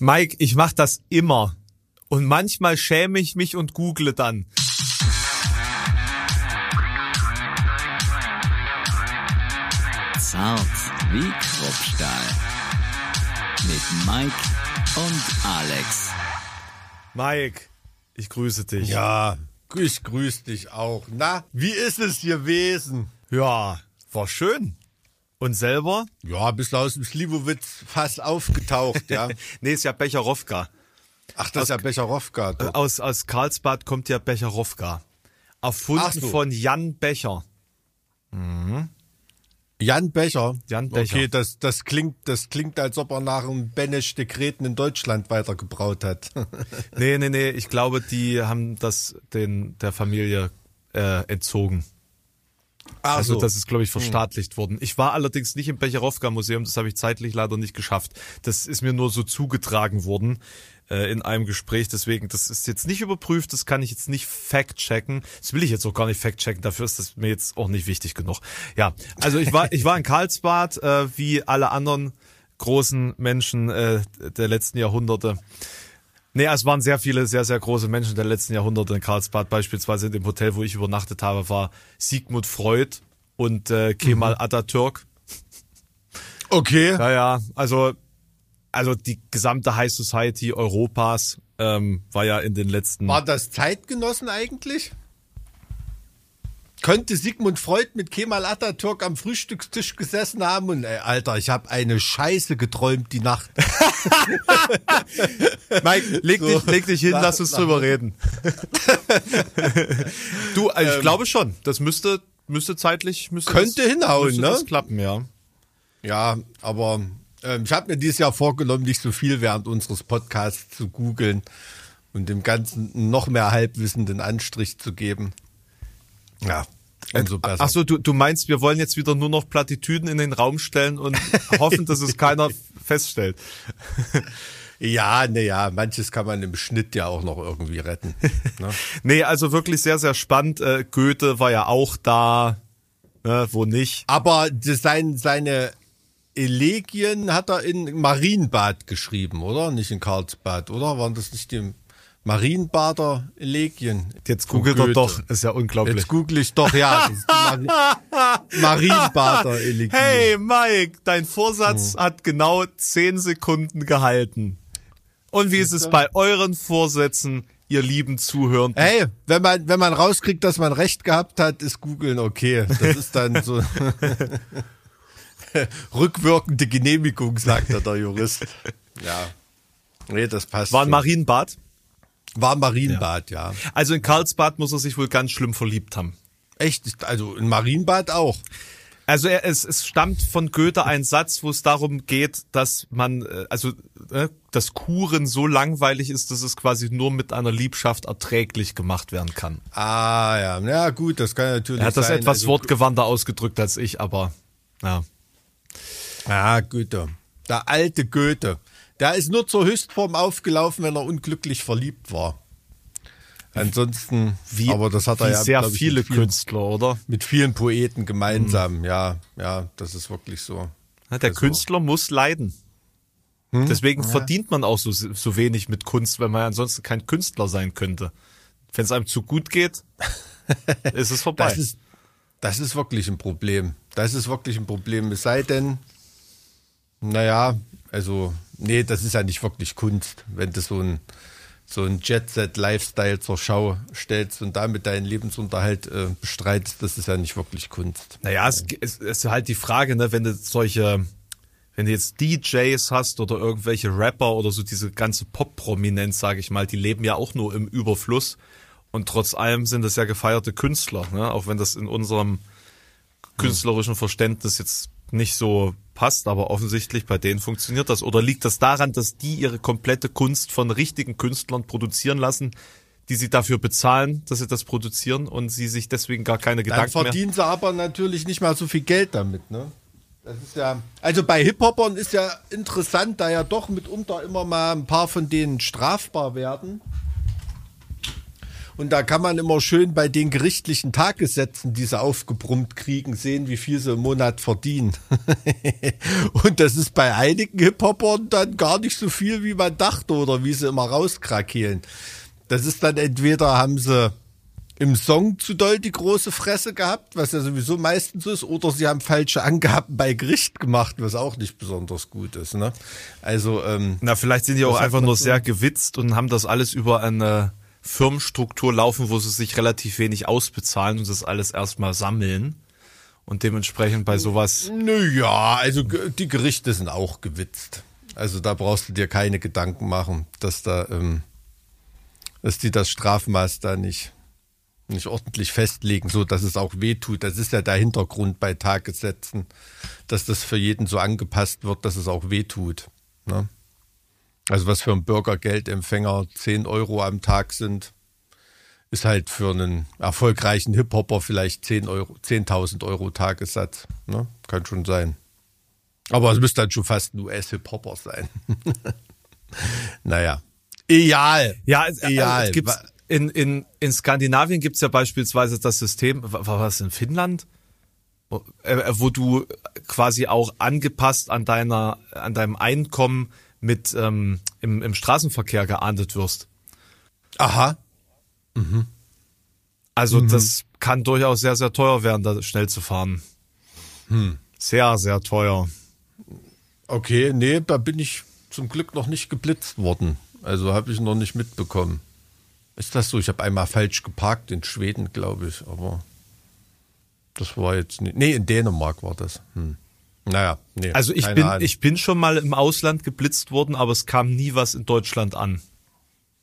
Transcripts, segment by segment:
Mike, ich mach das immer. Und manchmal schäme ich mich und google dann. Zart wie Kruppstahl. Mit Mike und Alex. Mike, ich grüße dich. Ja, ich grüße dich auch. Na, wie ist es gewesen? Ja, war schön. Und selber? Ja, bist du aus dem Slivovitz fast aufgetaucht, ja. nee, ist ja Becherowka. Ach, das ist ja Becherowka. Äh, Aus, aus Karlsbad kommt ja Becherowka. Erfunden so. von Jan Becher. Jan Becher. Jan Becher. Okay, das, das klingt, das klingt, als ob er nach einem Benesch Dekreten in Deutschland weitergebraut hat. Nee, nee, nee, ich glaube, die haben das den, der Familie äh, entzogen. Ach Also so. das ist, glaube ich, verstaatlicht worden. Ich war allerdings nicht im Becherowka-Museum, das habe ich zeitlich leider nicht geschafft. Das ist mir nur so zugetragen worden äh, in einem Gespräch. Deswegen, das ist jetzt nicht überprüft, das kann ich jetzt nicht fact-checken. Das will ich jetzt auch gar nicht fact-checken, dafür ist das mir jetzt auch nicht wichtig genug. Ja, also ich war, ich war in Karlsbad, äh, wie alle anderen großen Menschen äh, der letzten Jahrhunderte. Nee, es waren sehr viele, sehr, sehr große Menschen der letzten Jahrhunderte in Karlsbad. Beispielsweise in dem Hotel, wo ich übernachtet habe, war Sigmund Freud und äh, Kemal Atatürk. okay. Ja, ja, also, also die gesamte High Society Europas ähm, war ja in den letzten... War das Zeitgenossen eigentlich? Könnte Sigmund Freud mit Kemal Atatürk am Frühstückstisch gesessen haben und, ey, Alter, ich habe eine Scheiße geträumt die Nacht. Mike, leg, So. dich, leg dich hin, Nach- lass uns drüber reden. du, also ich Ähm. glaube schon, das müsste, müsste zeitlich... Müsste Könnte das, hinhauen, müsste ne? das klappen, ja. Ja, aber ähm, ich habe mir dieses Jahr vorgenommen, nicht so viel während unseres Podcasts zu googeln und dem Ganzen noch mehr halbwissenden Anstrich zu geben. Ja, umso besser. Ach so, du, du meinst, wir wollen jetzt wieder nur noch Plattitüden in den Raum stellen und hoffen, dass es keiner feststellt. Ja, ne, ja, manches kann man im Schnitt ja auch noch irgendwie retten. Ne? Nee, also wirklich sehr, sehr spannend. Äh, Goethe war ja auch da, ne, wo nicht. Aber sein, seine Elegien hat er in Marienbad geschrieben, oder? Nicht in Karlsbad, oder? Waren das nicht die Marienbader Elegien? Jetzt googelt er doch, ist ja unglaublich. Jetzt google ich doch, ja. Marienbader Elegien. Hey Mike, dein Vorsatz hat genau zehn Sekunden gehalten. Und wie ist es bei euren Vorsätzen, ihr lieben Zuhörenden? Hey, wenn man, wenn man rauskriegt, dass man recht gehabt hat, ist googeln okay. Das ist dann so rückwirkende Genehmigung, sagt da der Jurist. Ja. Nee, das passt. War ein schon. Marienbad? War Marienbad, ja. Also in Karlsbad muss er sich wohl ganz schlimm verliebt haben. Echt? Also ein Marienbad auch. Also er, es, es stammt von Goethe ein Satz, wo es darum geht, dass man, äh, also äh, dass Kuren so langweilig ist, dass es quasi nur mit einer Liebschaft erträglich gemacht werden kann. Ah, ja. Ja, gut, das kann natürlich Er hat das sein. etwas Also, wortgewandter ausgedrückt als ich, aber ja. Ja, Goethe. Der alte Goethe. Der ist nur zur Höchstform aufgelaufen, wenn er unglücklich verliebt war. Ansonsten, Wie, aber das hat er ja sehr ich, viele mit vielen, Künstler, oder? mit vielen Poeten gemeinsam. Ja, ja, das ist wirklich so. Ja, Der Also- Künstler muss leiden. Deswegen verdient man auch so, so wenig mit Kunst, wenn man ansonsten kein Künstler sein könnte. Wenn es einem zu gut geht, ist es vorbei. Das ist, das ist wirklich ein Problem. Das ist wirklich ein Problem. Es sei denn, naja, also, nee, das ist ja nicht wirklich Kunst, wenn du so ein, so ein Jet-Set-Lifestyle zur Schau stellst und damit deinen Lebensunterhalt äh, bestreitest, das ist ja nicht wirklich Kunst. Naja, es, es ist halt die Frage, ne, wenn du solche, wenn du jetzt DJs hast oder irgendwelche Rapper oder so diese ganze Pop-Prominenz, sage ich mal, die leben ja auch nur im Überfluss. Und trotz allem sind das ja gefeierte Künstler, ne, auch wenn das in unserem künstlerischen Verständnis jetzt nicht so passt, aber offensichtlich bei denen funktioniert das. Oder liegt das daran, dass die ihre komplette Kunst von richtigen Künstlern produzieren lassen, die sie dafür bezahlen, dass sie das produzieren und sie sich deswegen gar keine Dann Gedanken mehr verdienen sie aber natürlich nicht mal so viel Geld damit, ne? Das ist ja, also bei Hip-Hopern ist ja interessant, da ja doch mitunter immer mal ein paar von denen strafbar werden. Und da kann man immer schön bei den gerichtlichen Tagessätzen, die sie aufgebrummt kriegen, sehen, wie viel sie im Monat verdienen. und das ist bei einigen Hip-Hopern dann gar nicht so viel, wie man dachte oder wie sie immer rauskrakehlen. Das ist dann entweder haben sie im Song zu doll die große Fresse gehabt, was ja sowieso meistens ist, oder sie haben falsche Angaben bei Gericht gemacht, was auch nicht besonders gut ist. Ne? Also ähm, na vielleicht sind die auch einfach nur so? sehr gewitzt und haben das alles über eine Firmenstruktur laufen, wo sie sich relativ wenig ausbezahlen und das alles erstmal sammeln und dementsprechend bei sowas. Naja, also die Gerichte sind auch gewitzt. Also da brauchst du dir keine Gedanken machen, dass da, ähm, dass die das Strafmaß da nicht nicht ordentlich festlegen, so dass es auch wehtut. Das ist ja der Hintergrund bei Tagessätzen, dass das für jeden so angepasst wird, dass es auch wehtut. Ne? Also was für einen Bürgergeldempfänger 10 Euro am Tag sind, ist halt für einen erfolgreichen Hip-Hopper vielleicht 10 Euro, 10.000 Euro Tagessatz. Ne? Kann schon sein. Aber es müsste dann schon fast ein US-Hip-Hopper sein. naja. Egal. Ja, es, Egal. es gibt in, in, in Skandinavien gibt's ja beispielsweise das System, war was in Finnland? Wo, äh, wo du quasi auch angepasst an deiner, an deinem Einkommen mit ähm, im, im Straßenverkehr geahndet wirst. Aha. Mhm. Also mhm. das kann durchaus sehr, sehr teuer werden, da schnell zu fahren. Hm. Sehr, sehr teuer. Okay, nee, da bin ich zum Glück noch nicht geblitzt worden. Also habe ich noch nicht mitbekommen. Ist das so? Ich habe einmal falsch geparkt in Schweden, glaube ich, aber das war jetzt nicht. Nee, in Dänemark war das. Hm. Naja, nee. Also ich bin, ich bin schon mal im Ausland geblitzt worden, aber es kam nie was in Deutschland an.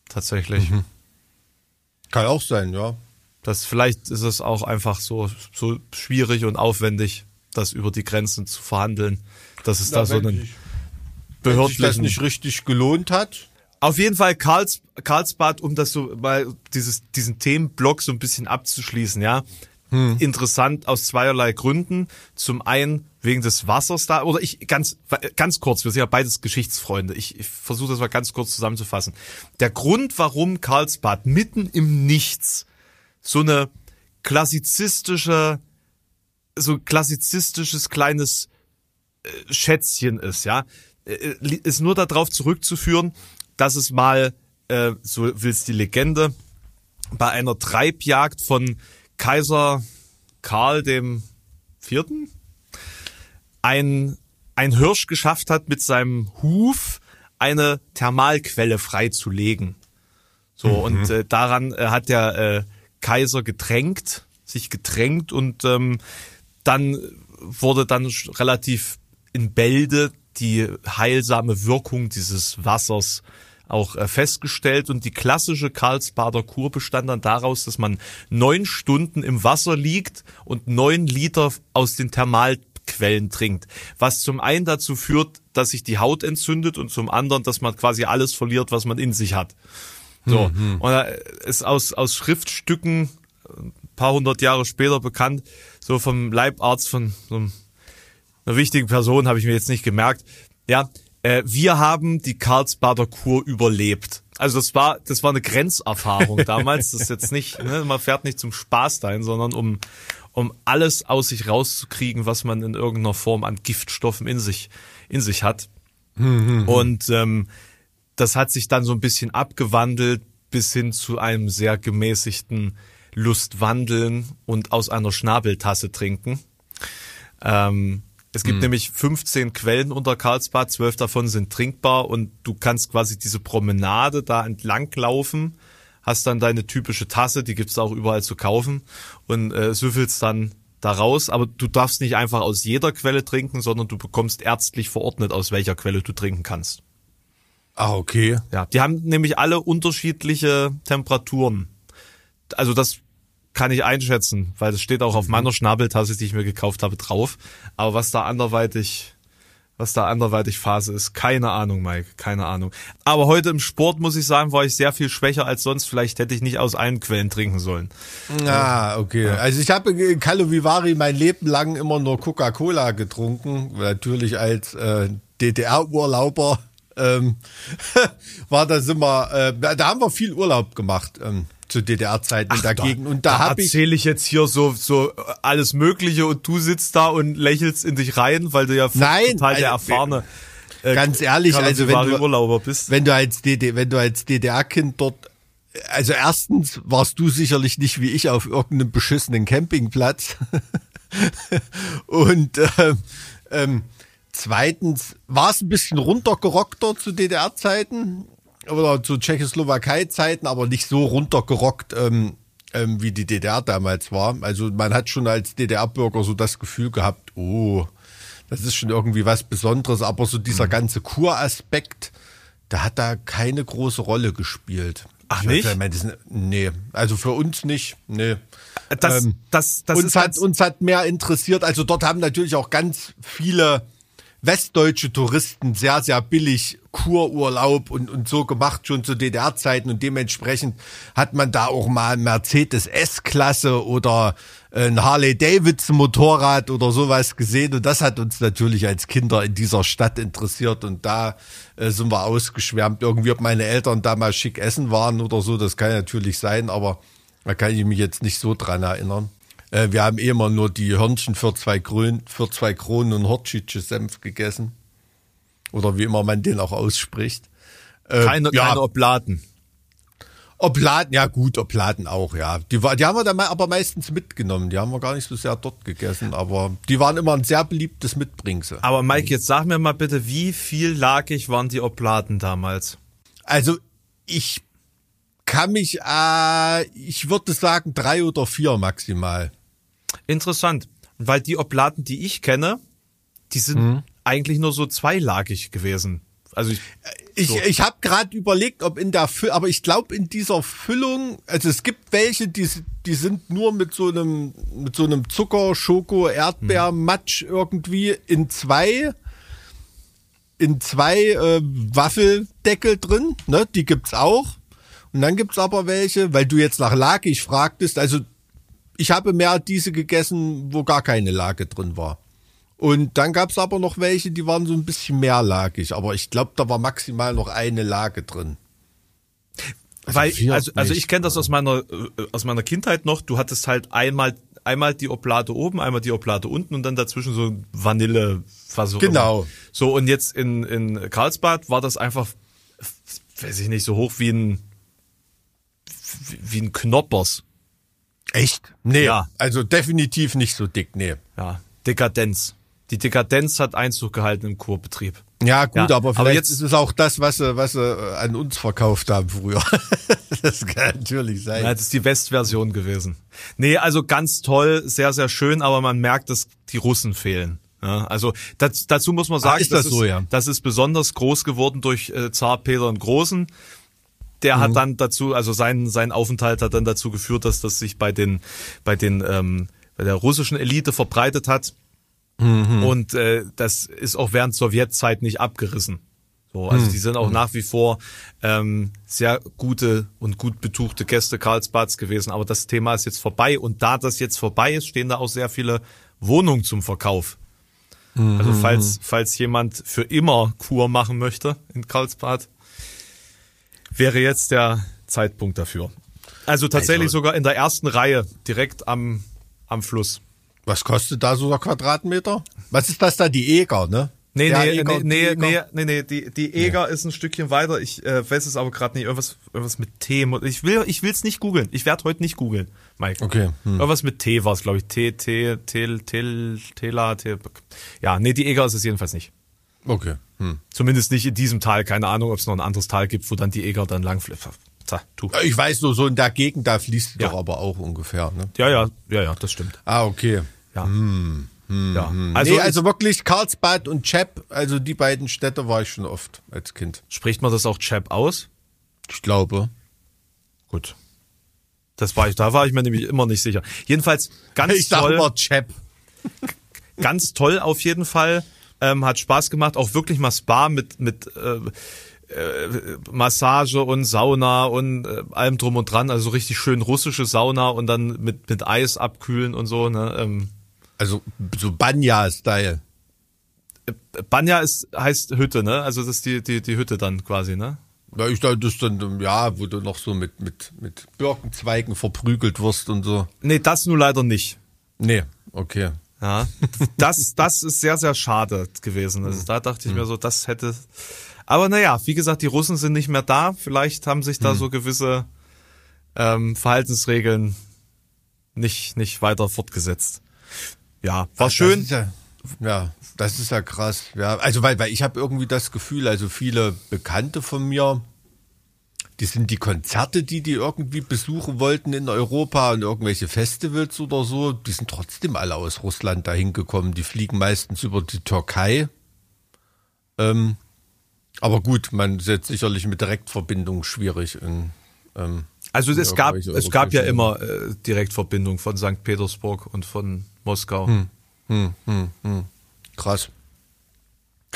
Tatsächlich. Mhm. Kann auch sein, ja. Das vielleicht ist es auch einfach so, so schwierig und aufwendig, das über die Grenzen zu verhandeln, dass es Na, da so einen behördlichen. Wenn sich das nicht richtig gelohnt hat, auf jeden Fall Karls, Karlsbad, um das so mal dieses, diesen Themenblock so ein bisschen abzuschließen, ja. Hm. Interessant aus zweierlei Gründen. Zum einen wegen des Wassers da, oder ich ganz, ganz kurz, wir sind ja beides Geschichtsfreunde. Ich, ich versuche das mal ganz kurz zusammenzufassen. Der Grund, warum Karlsbad mitten im Nichts so eine klassizistische, so klassizistisches kleines äh, Schätzchen ist, ja, äh, ist nur darauf zurückzuführen, dass es mal, äh, so will's die Legende, bei einer Treibjagd von Kaiser Karl dem Vierten ein, ein Hirsch geschafft hat, mit seinem Huf eine Thermalquelle freizulegen. So, mhm. und äh, daran äh, hat der äh, Kaiser getränkt, sich getränkt und ähm, dann wurde dann relativ in Bälde die heilsame Wirkung dieses Wassers auch äh, festgestellt und die klassische Karlsbader Kur bestand dann daraus, dass man neun Stunden im Wasser liegt und neun Liter aus den Thermalquellen trinkt, was zum einen dazu führt, dass sich die Haut entzündet und zum anderen, dass man quasi alles verliert, was man in sich hat. So mhm. und ist aus aus Schriftstücken ein paar hundert Jahre später bekannt, so vom Leibarzt von so einer wichtigen Person habe ich mir jetzt nicht gemerkt. Ja, äh, wir haben die Karlsbader Kur überlebt. Also das war, das war eine Grenzerfahrung damals. Das ist jetzt nicht, ne, man fährt nicht zum Spaß dahin, sondern um, um alles aus sich rauszukriegen, was man in irgendeiner Form an Giftstoffen in sich, in sich hat. Mhm. Und ähm, das hat sich dann so ein bisschen abgewandelt bis hin zu einem sehr gemäßigten Lustwandeln und aus einer Schnabeltasse trinken. Ähm, es gibt mhm. nämlich 15 Quellen unter Karlsbad, zwölf davon sind trinkbar und du kannst quasi diese Promenade da entlang laufen, hast dann deine typische Tasse, die gibt's auch überall zu kaufen und äh, süffelst dann da raus, aber du darfst nicht einfach aus jeder Quelle trinken, sondern du bekommst ärztlich verordnet, aus welcher Quelle du trinken kannst. Ah, okay. Ja, die haben nämlich alle unterschiedliche Temperaturen. Also das kann ich einschätzen, weil es steht auch auf mhm. meiner Schnabeltasse, die ich mir gekauft habe, drauf. Aber was da anderweitig, was da anderweitig Phase ist, keine Ahnung, Mike, keine Ahnung. Aber heute im Sport muss ich sagen, war ich sehr viel schwächer als sonst. Vielleicht hätte ich nicht aus allen Quellen trinken sollen. Ah, okay. Ja. Also ich habe in Carlo Vivari mein Leben lang immer nur Coca-Cola getrunken, natürlich als äh, DDR-Urlauber. Ähm, war das immer, äh, da haben wir viel Urlaub gemacht. Ähm, zu DDR-Zeiten dagegen. Und da, da erzähle ich jetzt hier so so alles Mögliche und du sitzt da und lächelst in dich rein, weil du ja Nein, total der also, erfahrene äh, ganz ehrlich, also wenn du, Urlauber bist. wenn du als DD, wenn du als DDR-Kind dort, also erstens warst du sicherlich nicht wie ich auf irgendeinem beschissenen Campingplatz. Und ähm, ähm, zweitens war es ein bisschen runtergerockter zu DDR-Zeiten oder zu Tschechoslowakei-Zeiten, aber nicht so runtergerockt, ähm, ähm, wie die DDR damals war. Also man hat schon als DDR-Bürger so das Gefühl gehabt, oh, das ist schon irgendwie was Besonderes, aber so dieser ganze Kuraspekt, der hat da keine große Rolle gespielt. Ach, Ich weiß nicht? ich meine, das nee, also für uns nicht, nee. Das, Ähm, das, das uns, hat, uns hat mehr interessiert. Also dort haben natürlich auch ganz viele westdeutsche Touristen sehr, sehr billig Kururlaub und, und so gemacht, schon zu DDR-Zeiten. Und dementsprechend hat man da auch mal Mercedes S-Klasse oder ein Harley-Davidson-Motorrad oder sowas gesehen. Und das hat uns natürlich als Kinder in dieser Stadt interessiert. Und da äh, sind wir ausgeschwärmt. Irgendwie, ob meine Eltern da mal schick essen waren oder so, das kann natürlich sein. Aber da kann ich mich jetzt nicht so dran erinnern. Äh, wir haben eh immer nur die Hörnchen für zwei, Kronen, für zwei Kronen und Hortschitsche Senf gegessen. Oder wie immer man den auch ausspricht. Äh, keine, ja, keine Oblaten. Obladen, ja gut, Obladen auch, ja. Die, war- die haben wir dann aber meistens mitgenommen. Die haben wir gar nicht so sehr dort gegessen, aber die waren immer ein sehr beliebtes Mitbringsel. Aber Mike, jetzt sag mir mal bitte, wie viel lagig waren die Oblaten damals? Also ich kann mich, äh, ich würde sagen drei oder vier maximal. Interessant, weil die Oblaten, die ich kenne, die sind Mhm. eigentlich nur so zweilagig gewesen. Also ich, Ich, So. ich habe gerade überlegt, ob in der Füllung, aber ich glaube in dieser Füllung, also es gibt welche, die, die sind nur mit so einem mit so einem Zucker, Schoko, Erdbeermatsch irgendwie in zwei in zwei äh, Waffeldeckel drin, ne? Die gibt's auch. Und dann gibt's aber welche, weil du jetzt nach Lagig fragtest, also ich habe mehr diese gegessen, wo gar keine Lage drin war. Und dann gab's aber noch welche, die waren so ein bisschen mehrlagig. Aber ich glaube, da war maximal noch eine Lage drin. weil, vier also, also ich kenne das aus meiner, äh, aus meiner Kindheit noch. Du hattest halt einmal, einmal die Oblate oben, einmal die Oblate unten und dann dazwischen so Vanille, was auch Genau. Immer. So, und jetzt in, in Karlsbad war das einfach, weiß ich nicht, so hoch wie ein, wie ein Knoppers. Echt? Nee, Ja. also definitiv nicht so dick, nee. Ja, Dekadenz. Die Dekadenz hat Einzug gehalten im Kurbetrieb. Ja, gut, Ja, aber aber vielleicht jetzt- ist es auch das, was sie, was sie äh, an uns verkauft haben früher. das kann natürlich sein. Ja, das ist die Westversion gewesen. Nee, also ganz toll, sehr, sehr schön, aber man merkt, dass die Russen fehlen. Ja, also das, dazu muss man sagen, ist das so, ja? das ist besonders groß geworden durch äh, Zar Peter den Großen. Der Mhm. hat dann dazu, also sein, sein Aufenthalt hat dann dazu geführt, dass das sich bei den, bei den, ähm, bei der russischen Elite verbreitet hat. Mhm. Und äh, das ist auch während Sowjetzeit nicht abgerissen. So, Mhm. also die sind auch nach wie vor ähm, sehr gute und gut betuchte Gäste Karlsbads gewesen. Aber das Thema ist jetzt vorbei. Und da das jetzt vorbei ist, stehen da auch sehr viele Wohnungen zum Verkauf. Also Mhm. falls, falls jemand für immer Kur machen möchte in Karlsbad, wäre jetzt der Zeitpunkt dafür. Also tatsächlich Also- sogar in der ersten Reihe, direkt am, am Fluss. Was kostet da so der Quadratmeter? Was ist das da, die Eger, ne? Nee, Der nee, Eger, nee, nee, die nee, Eger? nee, nee, die, die Eger ist ein Stückchen weiter. Ich äh, weiß es aber gerade nicht. Irgendwas, irgendwas mit T. Ich will, ich will's nicht googeln. Ich werde heute nicht googeln, Mike. Okay, hm. Irgendwas mit T war es, glaube ich. T, T, Tel, Tel, Tela, T. Ja, nee, die Eger ist es jedenfalls nicht. Okay. Hm. Zumindest nicht in diesem Tal. Keine Ahnung, ob es noch ein anderes Tal gibt, wo dann die Eger dann lang tu. Ich weiß nur, so in der Gegend, da fließt Ja. doch aber auch ungefähr, ne? Ja, ja, ja, ja, das stimmt. Ah, okay. Ja. Hm, ja. Also, nee, ich- also wirklich Karlsbad und Chep, also die beiden Städte war ich schon oft als Kind. spricht man das auch Chap aus? Ich glaube. Gut. Das war ich, da war ich mir nämlich immer nicht sicher. Jedenfalls ganz Ich sag toll. immer Chep. ganz toll auf jeden Fall. Ähm, hat Spaß gemacht, auch wirklich mal Spa mit mit äh, äh, Massage und Sauna und äh, allem drum und dran, also richtig schön russische Sauna und dann mit mit Eis abkühlen und so. Ne? Ähm, Also so Banya-Style. Banja ist heißt Hütte, ne? Also das ist die die die Hütte dann quasi, ne? Ja, ich dachte, das dann, ja, wo du noch so mit, mit, mit Birkenzweigen verprügelt wirst und so. Nee, das nur leider nicht. Nee, okay. Ja, das, das ist sehr, sehr schade gewesen. Also da dachte ich mir so, das hätte. Aber naja, wie gesagt, die Russen sind nicht mehr da. Vielleicht haben sich da so gewisse ähm, Verhaltensregeln nicht, nicht weiter fortgesetzt. Ja, war Ach, schön. Das ja, ja, das ist ja krass. Ja, also weil, weil ich habe irgendwie das Gefühl, also viele Bekannte von mir, die sind die Konzerte, die die irgendwie besuchen wollten in Europa und irgendwelche Festivals oder so, die sind trotzdem alle aus Russland dahin gekommen. Die fliegen meistens über die Türkei. Ähm, aber gut, man ist jetzt sicherlich mit Direktverbindung schwierig. In, ähm, Also es in gab, irgendwelche es gab ja immer äh, Direktverbindung von St. Petersburg und von Moskau. Krass.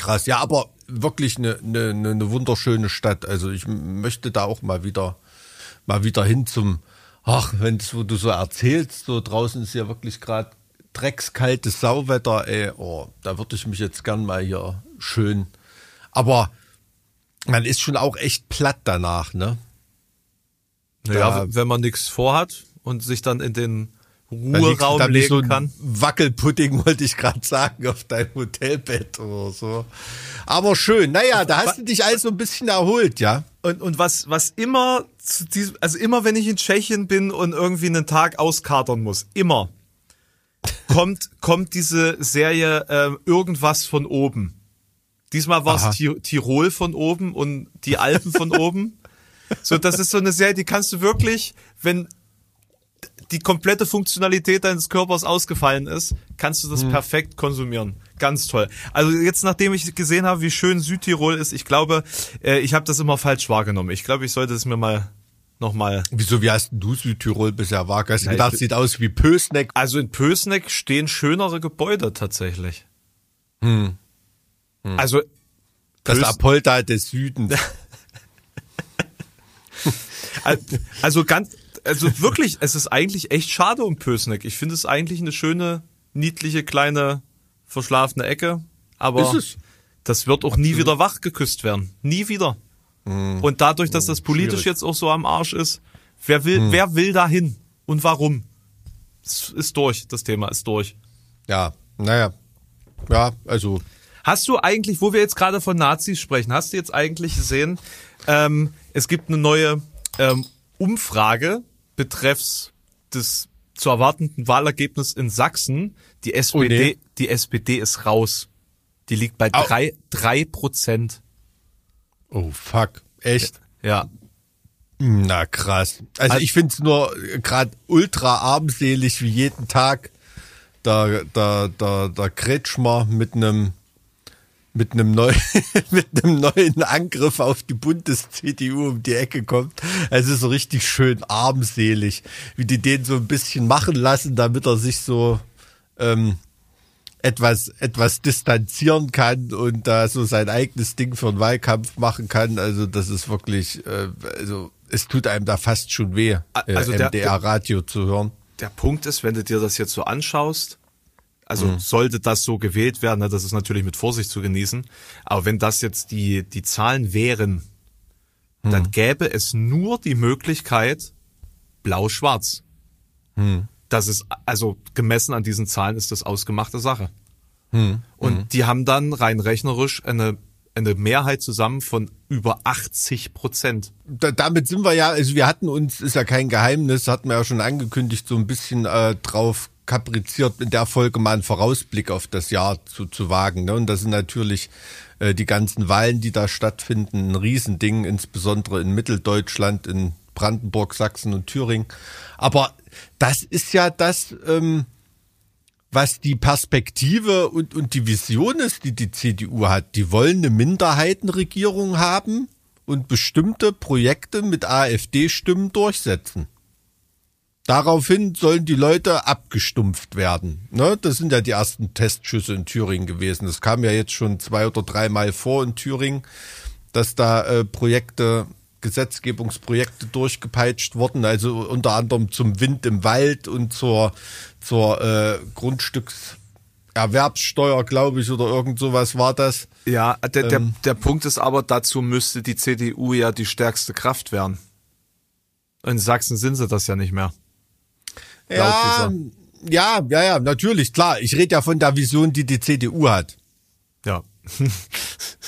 Krass. Ja, aber wirklich eine, eine, eine wunderschöne Stadt. Also ich möchte da auch mal wieder, mal wieder hin zum, ach, wenn das, wo du so erzählst, so draußen ist ja wirklich gerade dreckskaltes Sauwetter, ey, oh, da würde ich mich jetzt gern mal hier schön. Aber man ist schon auch echt platt danach, ne? Naja, Da- wenn man nichts vorhat und sich dann in den Ruheraum wie legen so kann. Wackelpudding, wollte ich gerade sagen, auf dein Hotelbett oder so. Aber schön. Naja, da hast du dich also ein bisschen erholt, ja? Und, und was, was immer zu diesem, also immer wenn ich in Tschechien bin und irgendwie einen Tag auskatern muss, immer kommt, kommt diese Serie ähm, irgendwas von oben. Diesmal war es Ti- Tirol von oben und die Alpen von oben. So, das ist so eine Serie, die kannst du wirklich, wenn die komplette Funktionalität deines Körpers ausgefallen ist, kannst du das perfekt konsumieren. Ganz toll. Also jetzt, nachdem ich gesehen habe, wie schön Südtirol ist, ich glaube, äh, ich habe das immer falsch wahrgenommen. Ich glaube, ich sollte es mir mal nochmal. Wieso, wie hast du Südtirol bisher wahrgenommen? Hast du gedacht, sieht aus wie Pösneck? Also in Pösneck stehen schönere Gebäude tatsächlich. Also Das Pös- Apolda des Südens. Al- Also ganz, also wirklich, es ist eigentlich echt schade um Pösneck. Ich finde es eigentlich eine schöne, niedliche, kleine, verschlafene Ecke. Aber Ist es? das wird auch nie wieder wach geküsst werden. Nie wieder. Und dadurch, dass das politisch Hm. schwierig. Hm. jetzt auch so am Arsch ist, wer will, wer will dahin? Und warum? Es ist durch, das Thema ist durch. Ja, naja. Ja, also, Hast du eigentlich, wo wir jetzt gerade von Nazis sprechen, hast du jetzt eigentlich gesehen, ähm, es gibt eine neue ähm, Umfrage betreffs des zu erwartenden Wahlergebnis in Sachsen. Die SPD, nee. die SPD ist raus. Die liegt bei Au. drei, drei Prozent. oh fuck. Echt? Ja. Na krass. Also Also- ich find's nur gerade ultra armselig wie jeden Tag der, der, der, der Kretschmer mit einem mit einem neuen mit einem neuen Angriff auf die Bundes-CDU um die Ecke kommt. Also so richtig schön armselig, wie die den so ein bisschen machen lassen, damit er sich so ähm, etwas, etwas distanzieren kann und da so sein eigenes Ding für einen Wahlkampf machen kann. Also das ist wirklich, äh, also es tut einem da fast schon weh, äh, Also der- MDR-Radio zu hören. Der Punkt ist, wenn du dir das jetzt so anschaust, also Mhm. sollte das so gewählt werden, ne, das ist natürlich mit Vorsicht zu genießen, aber wenn das jetzt die, die Zahlen wären, Mhm. dann gäbe es nur die Möglichkeit blau-schwarz. Mhm. Das ist, also gemessen an diesen Zahlen ist das ausgemachte Sache. Mhm. Und die haben dann rein rechnerisch eine, eine Mehrheit zusammen von über 80 Prozent. Da, damit sind wir ja, also wir hatten uns, ist ja kein Geheimnis, hatten wir ja schon angekündigt, so ein bisschen äh, drauf kapriziert, in der Folge mal einen Vorausblick auf das Jahr zu, zu wagen. Ne? Und das sind natürlich äh, die ganzen Wahlen, die da stattfinden, ein Riesending, insbesondere in Mitteldeutschland, in Brandenburg, Sachsen und Thüringen. Aber das ist ja das, ähm, was die Perspektive und, und die Vision ist, die die CDU hat. Die wollen eine Minderheitenregierung haben und bestimmte Projekte mit AfD-Stimmen durchsetzen. Daraufhin sollen die Leute abgestumpft werden. Ne? Das sind ja die ersten Testschüsse in Thüringen gewesen. Das kam ja jetzt schon zwei oder dreimal vor in Thüringen, dass da äh, Projekte, Gesetzgebungsprojekte durchgepeitscht wurden. Also unter anderem zum Wind im Wald und zur, zur äh, Grundstücks Erwerbssteuer, glaube ich, oder irgend sowas war das. Ja, der, der, Ähm. der Punkt ist aber, dazu müsste die CDU ja die stärkste Kraft werden. In Sachsen sind sie das ja nicht mehr. Ja, ja, ja, ja, natürlich, klar. Ich rede ja von der Vision, die die CDU hat. Ja.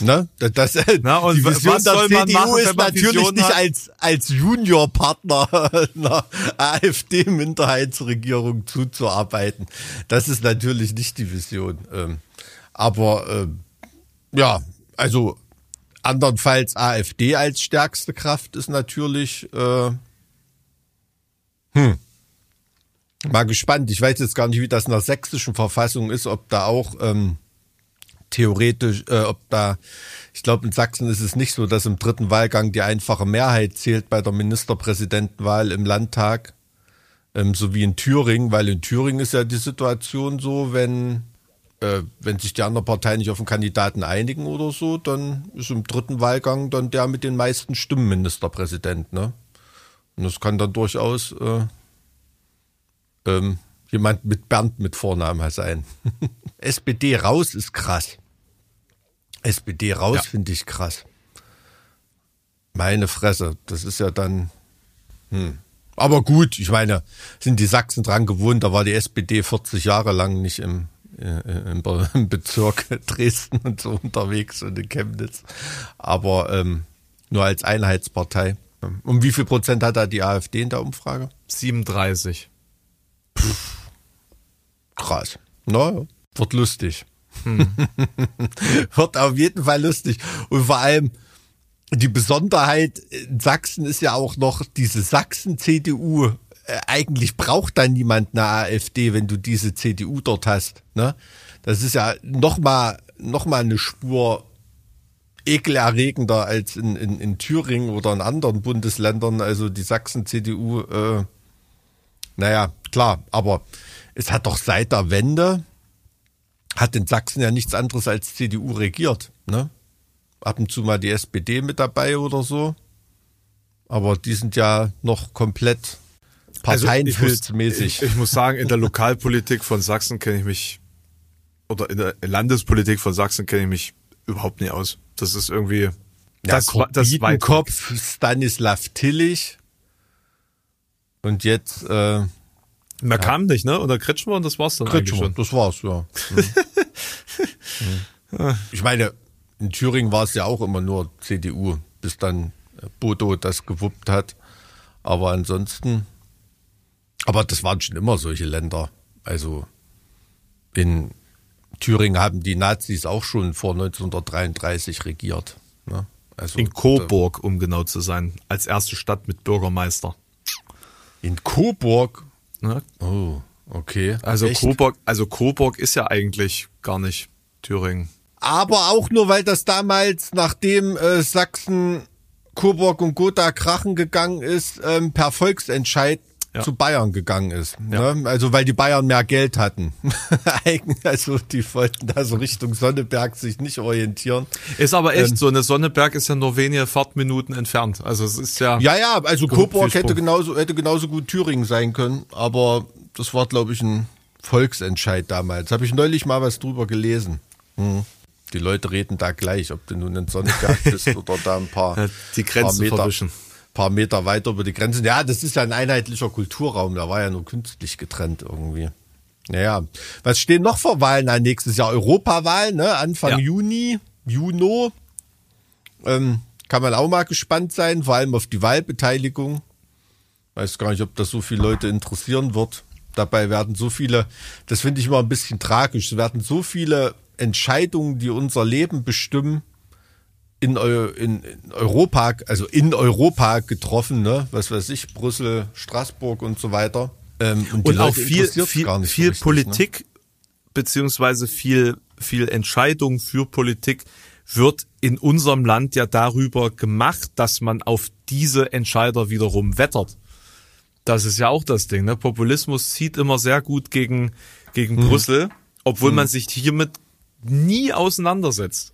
Ne? Das, das, Na, und die Vision was der soll man CDU machen, ist natürlich Vision nicht hat? als, als Juniorpartner einer AfD-Minderheitsregierung zuzuarbeiten. Das ist natürlich nicht die Vision. Ähm, aber ähm, ja, also andernfalls AfD als stärkste Kraft ist natürlich äh, hm, mal gespannt. Ich weiß jetzt gar nicht, wie das in der sächsischen Verfassung ist, ob da auch ähm, theoretisch, äh, ob da, ich glaube in Sachsen ist es nicht so, dass im dritten Wahlgang die einfache Mehrheit zählt bei der Ministerpräsidentenwahl im Landtag, ähm, so wie in Thüringen, weil in Thüringen ist ja die Situation so, wenn äh, wenn sich die anderen Parteien nicht auf einen Kandidaten einigen oder so, dann ist im dritten Wahlgang dann der mit den meisten Stimmen Ministerpräsident, ne? Und das kann dann durchaus äh, ähm, jemand mit Bernd mit Vornamen sein. SPD raus ist krass. SPD raus Ja. finde ich krass. Meine Fresse, das ist ja dann. Hm. Aber gut, ich meine, sind die Sachsen dran gewohnt, da war die SPD 40 Jahre lang nicht im, äh, im, Be- im Bezirk Dresden und so unterwegs und in Chemnitz. Aber ähm, nur als Einheitspartei. Um wie viel Prozent hat da die AfD in der Umfrage? 37. Krass. Na, ja, wird lustig. wird auf jeden Fall lustig. Und vor allem die Besonderheit in Sachsen ist ja auch noch diese Sachsen-CDU. Äh, Eigentlich braucht da niemand eine AfD, wenn du diese CDU dort hast. Ne? Das ist ja noch mal, noch mal eine Spur ekelerregender als in, in, in Thüringen oder in anderen Bundesländern. Also die Sachsen-CDU, äh, naja, klar, aber es hat doch seit der Wende, hat in Sachsen ja nichts anderes als CDU regiert. Ne? Ab und zu mal die SPD mit dabei oder so. Aber die sind ja noch komplett Also parteienfilzmäßig. Ich, ich muss sagen, in der Lokalpolitik von Sachsen kenne ich mich, oder in der Landespolitik von Sachsen kenne ich mich überhaupt nicht aus. Das ist irgendwie, das, war- das weg. Kopf Stanislav Tillich. Und jetzt äh, Mehr kam nicht, ne? Oder Kretschmer und das war's dann eigentlich Kretschmer, schon. das war's, ja. Mhm. ich meine, in Thüringen war es ja auch immer nur CDU, bis dann Bodo das gewuppt hat. Aber ansonsten, aber das waren schon immer solche Länder. Also in Thüringen haben die Nazis auch schon vor 1933 regiert. Ne? Also In Coburg, um genau zu sein, als erste Stadt mit Bürgermeister. In Coburg. Ne? Oh, okay. Also Echt? Coburg, also Coburg ist ja eigentlich gar nicht Thüringen. Aber auch nur, weil das damals, nachdem äh, Sachsen, Coburg und Gotha krachen gegangen ist, ähm, per Volksentscheid Ja. zu Bayern gegangen ist. Ja. Ne? Also weil die Bayern mehr Geld hatten. Also die wollten da so Richtung Sonneberg sich nicht orientieren. Ist aber echt Ähm, so, eine Sonneberg ist ja nur wenige Fahrtminuten entfernt. Also es ist ja, Ja, ja, also Coburg hätte genauso, hätte genauso gut Thüringen sein können, aber das war, glaube ich, ein Volksentscheid damals. Habe ich neulich mal was drüber gelesen. Hm. Die Leute reden da gleich, ob du nun in Sonneberg bist oder da ein paar, die Grenzen paar, Meter, verwischen. Paar Meter weiter über die Grenzen. Ja, das ist ja ein einheitlicher Kulturraum, da war ja nur künstlich getrennt irgendwie. Naja, was stehen noch vor Wahlen an nächstes Jahr? Europawahl, ne? Anfang Ja. Juni, Juno. Ähm, kann man auch mal gespannt sein, vor allem auf die Wahlbeteiligung. Weiß gar nicht, ob das so viele Leute interessieren wird. Dabei werden so viele, das finde ich immer ein bisschen tragisch, es werden so viele Entscheidungen, die unser Leben bestimmen, in, Eu in, in Europa, also in Europa getroffen, ne? Was weiß ich, Brüssel, Straßburg und so weiter. Ähm, die und auch viel, viel, so viel richtig, Ne? Politik beziehungsweise viel, viel Entscheidung für Politik wird in unserem Land ja darüber gemacht, dass man auf diese Entscheider wiederum wettert. Das ist ja auch das Ding. Ne? Populismus zieht immer sehr gut gegen, gegen Mhm. Brüssel, obwohl man sich hiermit nie auseinandersetzt.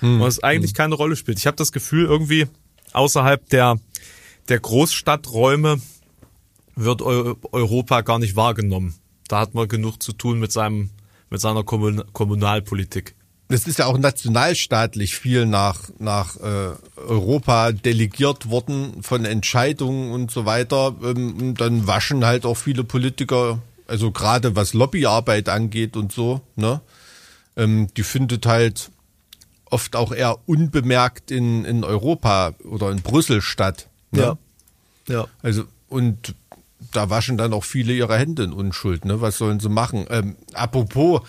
Mhm. Und es eigentlich keine Rolle spielt. Ich habe das Gefühl, irgendwie außerhalb der, der Großstadträume wird Eu Europa gar nicht wahrgenommen. Da hat man genug zu tun mit seinem mit seiner Kommun Kommunalpolitik. Es ist ja auch nationalstaatlich viel nach, nach äh, Europa delegiert worden von Entscheidungen und so weiter. Ähm, dann waschen halt auch viele Politiker, also gerade was Lobbyarbeit angeht und so, ne? Ähm, die findet halt oft auch eher unbemerkt in, in Europa oder in Brüssel statt. Ne? Ja. Ja. Also, und da waschen dann auch viele ihre Hände in Unschuld. Ne? Was sollen sie machen? Ähm, apropos,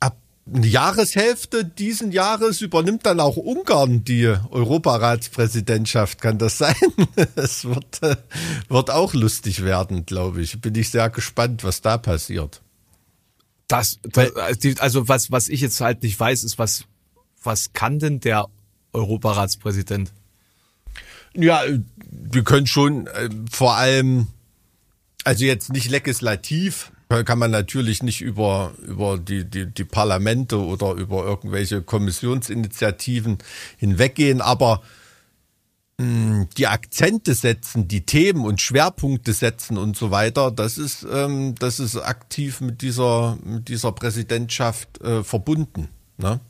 ab Jahreshälfte diesen Jahres übernimmt dann auch Ungarn die Europaratspräsidentschaft. Kann das sein? Es wird, äh, wird auch lustig werden, glaube ich. Bin ich sehr gespannt, was da passiert. Das, das also was, was ich jetzt halt nicht weiß, ist, was, was kann denn der Europaratspräsident? Ja, wir können schon äh, vor allem, also jetzt nicht legislativ, kann man natürlich nicht über, über die, die, die Parlamente oder über irgendwelche Kommissionsinitiativen hinweggehen, aber mh, die Akzente setzen, die Themen und Schwerpunkte setzen und so weiter, das ist, ähm, das ist aktiv mit dieser, mit dieser Präsidentschaft äh, verbunden. Ne?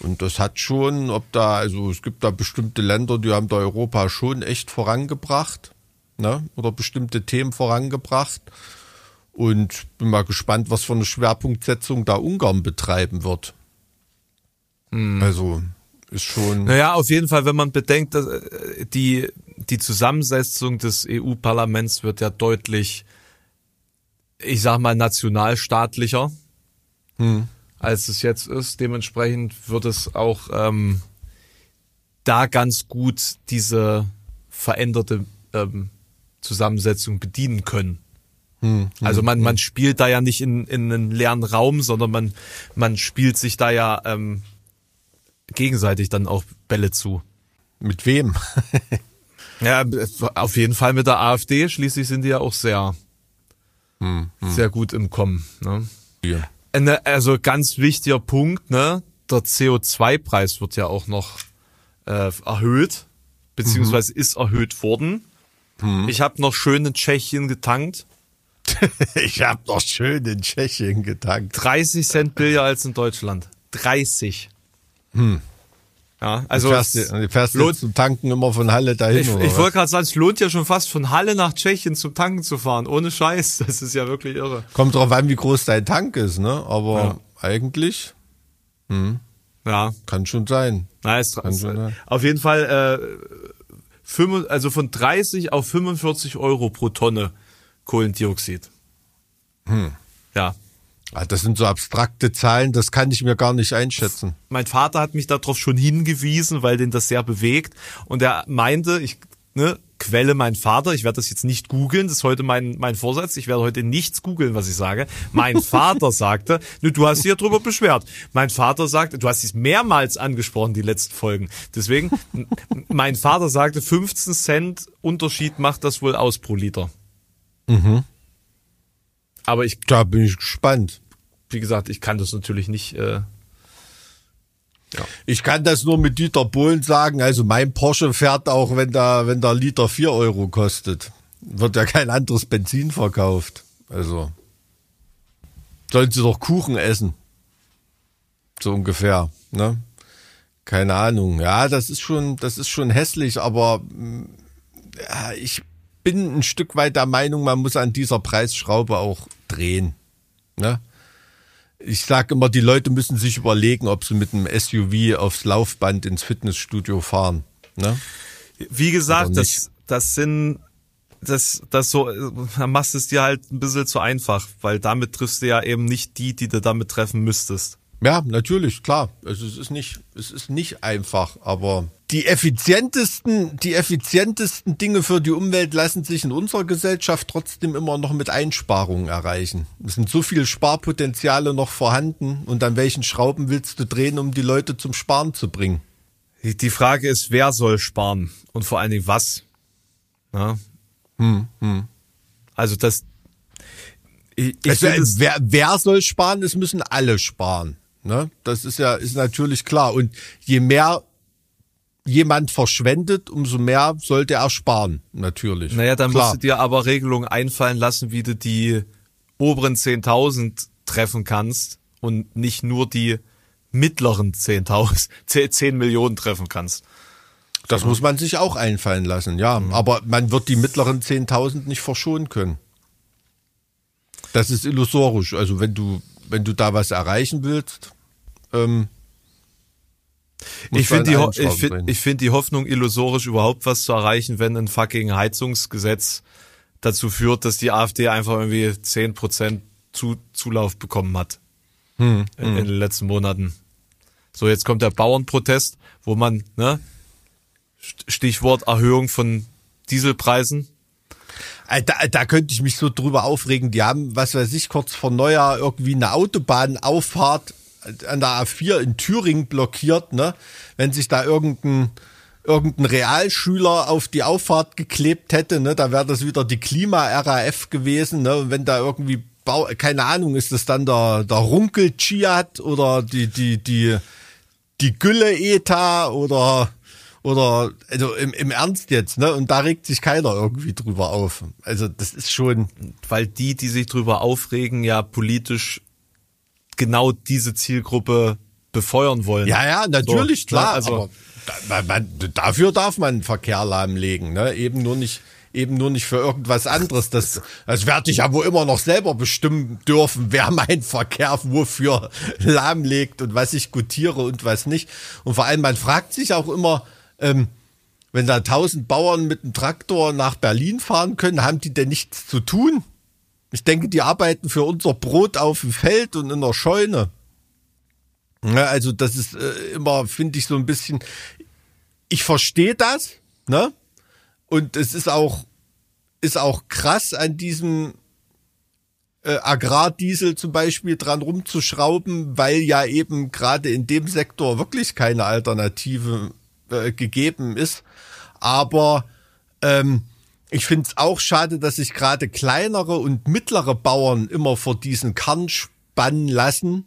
Und das hat schon, ob da, also es gibt da bestimmte Länder, die haben da Europa schon echt vorangebracht, ne? Oder bestimmte Themen vorangebracht. Und bin mal gespannt, was für eine Schwerpunktsetzung da Ungarn betreiben wird. Mhm. Also ist schon. Naja, auf jeden Fall, wenn man bedenkt, dass äh, die, die Zusammensetzung des EU-Parlaments wird ja deutlich, ich sag mal, nationalstaatlicher. Hm als es jetzt ist. Dementsprechend wird es auch ähm, da ganz gut diese veränderte ähm, Zusammensetzung bedienen können. Hm, hm, also man, man hm. spielt da ja nicht in, in einen leeren Raum, sondern man, man spielt sich da ja ähm, gegenseitig dann auch Bälle zu. Mit wem? ja, auf jeden Fall mit der AfD. Schließlich sind die ja auch sehr, hm, hm. sehr gut im Kommen. Ne? Ja. Ne, also ganz wichtiger Punkt, ne? Der CO2-Preis wird ja auch noch äh, erhöht, beziehungsweise mhm. ist erhöht worden. Mhm. Ich habe noch schön in Tschechien getankt. ich habe noch schön in Tschechien getankt. 30 Cent billiger als in Deutschland. 30. Hm. Ja, also du fährst, du fährst lohnt, zum Tanken immer von Halle dahin. Ich, ich wollte gerade sagen, es lohnt ja schon fast von Halle nach Tschechien zum Tanken zu fahren. Ohne Scheiß. Das ist ja wirklich irre. Kommt drauf an, wie groß dein Tank ist, ne? Aber ja. eigentlich. Hm, ja. Kann schon sein. Na, ist, kann schon sein. Auf jeden Fall, äh, 5, also von 30 auf 45 Euro pro Tonne Kohlendioxid. Hm. Ja, das sind so abstrakte Zahlen, das kann ich mir gar nicht einschätzen. Mein Vater hat mich darauf schon hingewiesen, weil den das sehr bewegt. Und er meinte, ich, ne, Quelle mein Vater, ich werde das jetzt nicht googeln, das ist heute mein, mein Vorsatz, ich werde heute nichts googeln, was ich sage. Mein Vater sagte, ne, du hast dich ja drüber beschwert. Mein Vater sagte, du hast es mehrmals angesprochen, die letzten Folgen. Deswegen, mein Vater sagte, 15 Cent Unterschied macht das wohl aus pro Liter. Mhm. Aber ich. Da bin ich gespannt. Wie gesagt, ich kann das natürlich nicht. Äh, ja. Ich kann das nur mit Dieter Bohlen sagen. Also mein Porsche fährt auch, wenn da, wenn der Liter vier Euro kostet. Wird ja kein anderes Benzin verkauft. Also sollen sie doch Kuchen essen. So ungefähr, ne? Keine Ahnung. Ja, das ist schon, das ist schon hässlich, aber ja, ich bin ein Stück weit der Meinung, man muss an dieser Preisschraube auch drehen. Ne? Ich sage immer, die Leute müssen sich überlegen, ob sie mit einem SUV aufs Laufband ins Fitnessstudio fahren. Ne? Wie gesagt, das, das sind das, das so, dann machst du es dir halt ein bisschen zu einfach, weil damit triffst du ja eben nicht die, die du damit treffen müsstest. Ja, natürlich, klar. Also es ist nicht, es ist nicht einfach, aber die effizientesten, die effizientesten Dinge für die Umwelt lassen sich in unserer Gesellschaft trotzdem immer noch mit Einsparungen erreichen. Es sind so viele Sparpotenziale noch vorhanden und an welchen Schrauben willst du drehen, um die Leute zum Sparen zu bringen? Die Frage ist, wer soll sparen und vor allen Dingen was? Ja? Hm, hm. Also das, ich, ich also, wer, wer soll sparen? Es müssen alle sparen. Ne? Das ist ja, ist natürlich klar. Und je mehr jemand verschwendet, umso mehr sollte er sparen, natürlich. Naja, dann Klar. musst du dir aber Regelungen einfallen lassen, wie du die oberen 10.000 treffen kannst und nicht nur die mittleren 10.000, 10 Millionen treffen kannst. Das muss man sich auch einfallen lassen, ja. Mhm. Aber man wird die mittleren 10.000 nicht verschonen können. Das ist illusorisch. Also wenn du, wenn du da was erreichen willst, ähm, ich finde die, ich find, ich find die Hoffnung illusorisch, überhaupt was zu erreichen, wenn ein fucking Heizungsgesetz dazu führt, dass die AfD einfach irgendwie 10% zu, Zulauf bekommen hat. Hm, in, in, hm. den letzten Monaten. So, jetzt kommt der Bauernprotest, wo man, ne, Stichwort Erhöhung von Dieselpreisen. Äh, da, da könnte ich mich so drüber aufregen. Die haben, was weiß ich, kurz vor Neujahr irgendwie eine Autobahnauffahrt an der A4 in Thüringen blockiert, ne? Wenn sich da irgendein irgendein Realschüler auf die Auffahrt geklebt hätte, ne, da wäre das wieder die Klima-RAF gewesen, ne? Und wenn da irgendwie Bau, keine Ahnung, ist das dann der, der Runkel Chiat oder die, die, die, die Gülle ETA oder, oder, also im, im Ernst jetzt, ne? Und da regt sich keiner irgendwie drüber auf. Also das ist schon. Weil die, die sich drüber aufregen, ja politisch genau diese Zielgruppe befeuern wollen. Ja, ja, natürlich, so, klar. Ne? Also, aber man, dafür darf man Verkehr lahmlegen, ne? Eben nur nicht eben nur nicht für irgendwas anderes. Das, das werde ich ja wohl immer noch selber bestimmen dürfen, wer mein Verkehr wofür lahmlegt und was ich gutiere und was nicht. Und vor allem, man fragt sich auch immer, ähm, wenn da tausend Bauern mit einem Traktor nach Berlin fahren können, haben die denn nichts zu tun? Ich denke, die arbeiten für unser Brot auf dem Feld und in der Scheune. Ja, also das ist äh, immer, finde ich, so ein bisschen. Ich verstehe das, ne? Und es ist auch, ist auch krass an diesem äh, Agrardiesel zum Beispiel dran rumzuschrauben, weil ja eben gerade in dem Sektor wirklich keine Alternative äh, gegeben ist. Aber ähm, ich finde es auch schade, dass sich gerade kleinere und mittlere Bauern immer vor diesen Kern spannen lassen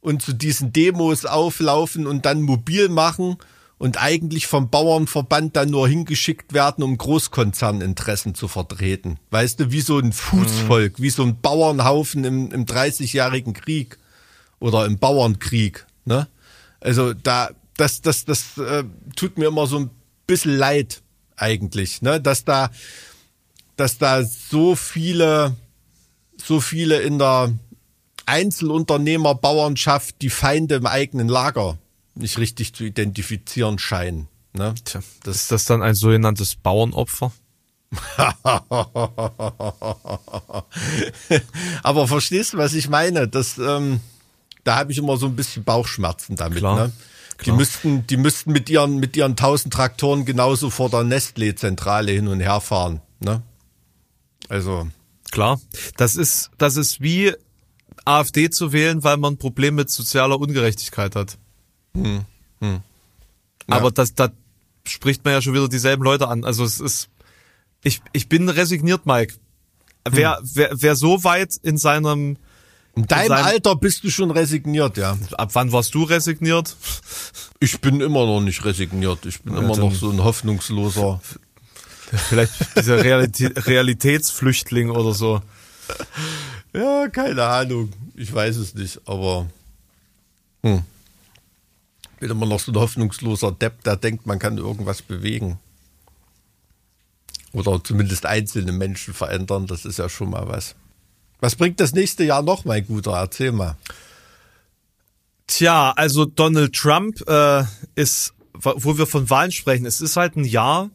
und zu diesen Demos auflaufen und dann mobil machen und eigentlich vom Bauernverband dann nur hingeschickt werden, um Großkonzerninteressen zu vertreten. Weißt du, wie so ein Fußvolk, mhm. wie so ein Bauernhaufen im, im 30-jährigen Krieg oder im Bauernkrieg. Ne? Also da, das, das, das äh, tut mir immer so ein bisschen leid eigentlich, ne? dass da, dass da so viele, so viele in der Einzelunternehmerbauernschaft die Feinde im eigenen Lager nicht richtig zu identifizieren scheinen. Ne? Tja, das ist das dann ein sogenanntes Bauernopfer? Aber verstehst du, was ich meine? Das, ähm, da habe ich immer so ein bisschen Bauchschmerzen damit. Klar, ne? Die müssten, die müssten mit ihren, mit ihren tausend Traktoren genauso vor der Nestlé-Zentrale hin und her fahren. Ne? Also. Klar. Das ist, das ist wie AfD zu wählen, weil man ein Problem mit sozialer Ungerechtigkeit hat. Hm. Hm. Ja. Aber das, da spricht man ja schon wieder dieselben Leute an. Also es ist, ich, ich bin resigniert, Mike. Wer, hm. wer, wer so weit in seinem in deinem in seinem, Alter bist du schon resigniert, ja. Ab wann warst du resigniert? Ich bin immer noch nicht resigniert. Ich bin ja, immer noch so ein hoffnungsloser. Vielleicht dieser Realität, Realitätsflüchtling oder so. Ja, keine Ahnung. Ich weiß es nicht, aber hm bin immer noch so ein hoffnungsloser Depp, der denkt, man kann irgendwas bewegen. Oder zumindest einzelne Menschen verändern, das ist ja schon mal was. Was bringt das nächste Jahr noch, mein Guter? Erzähl mal. Tja, also Donald Trump äh, ist, wo wir von Wahlen sprechen, es ist halt ein Jahr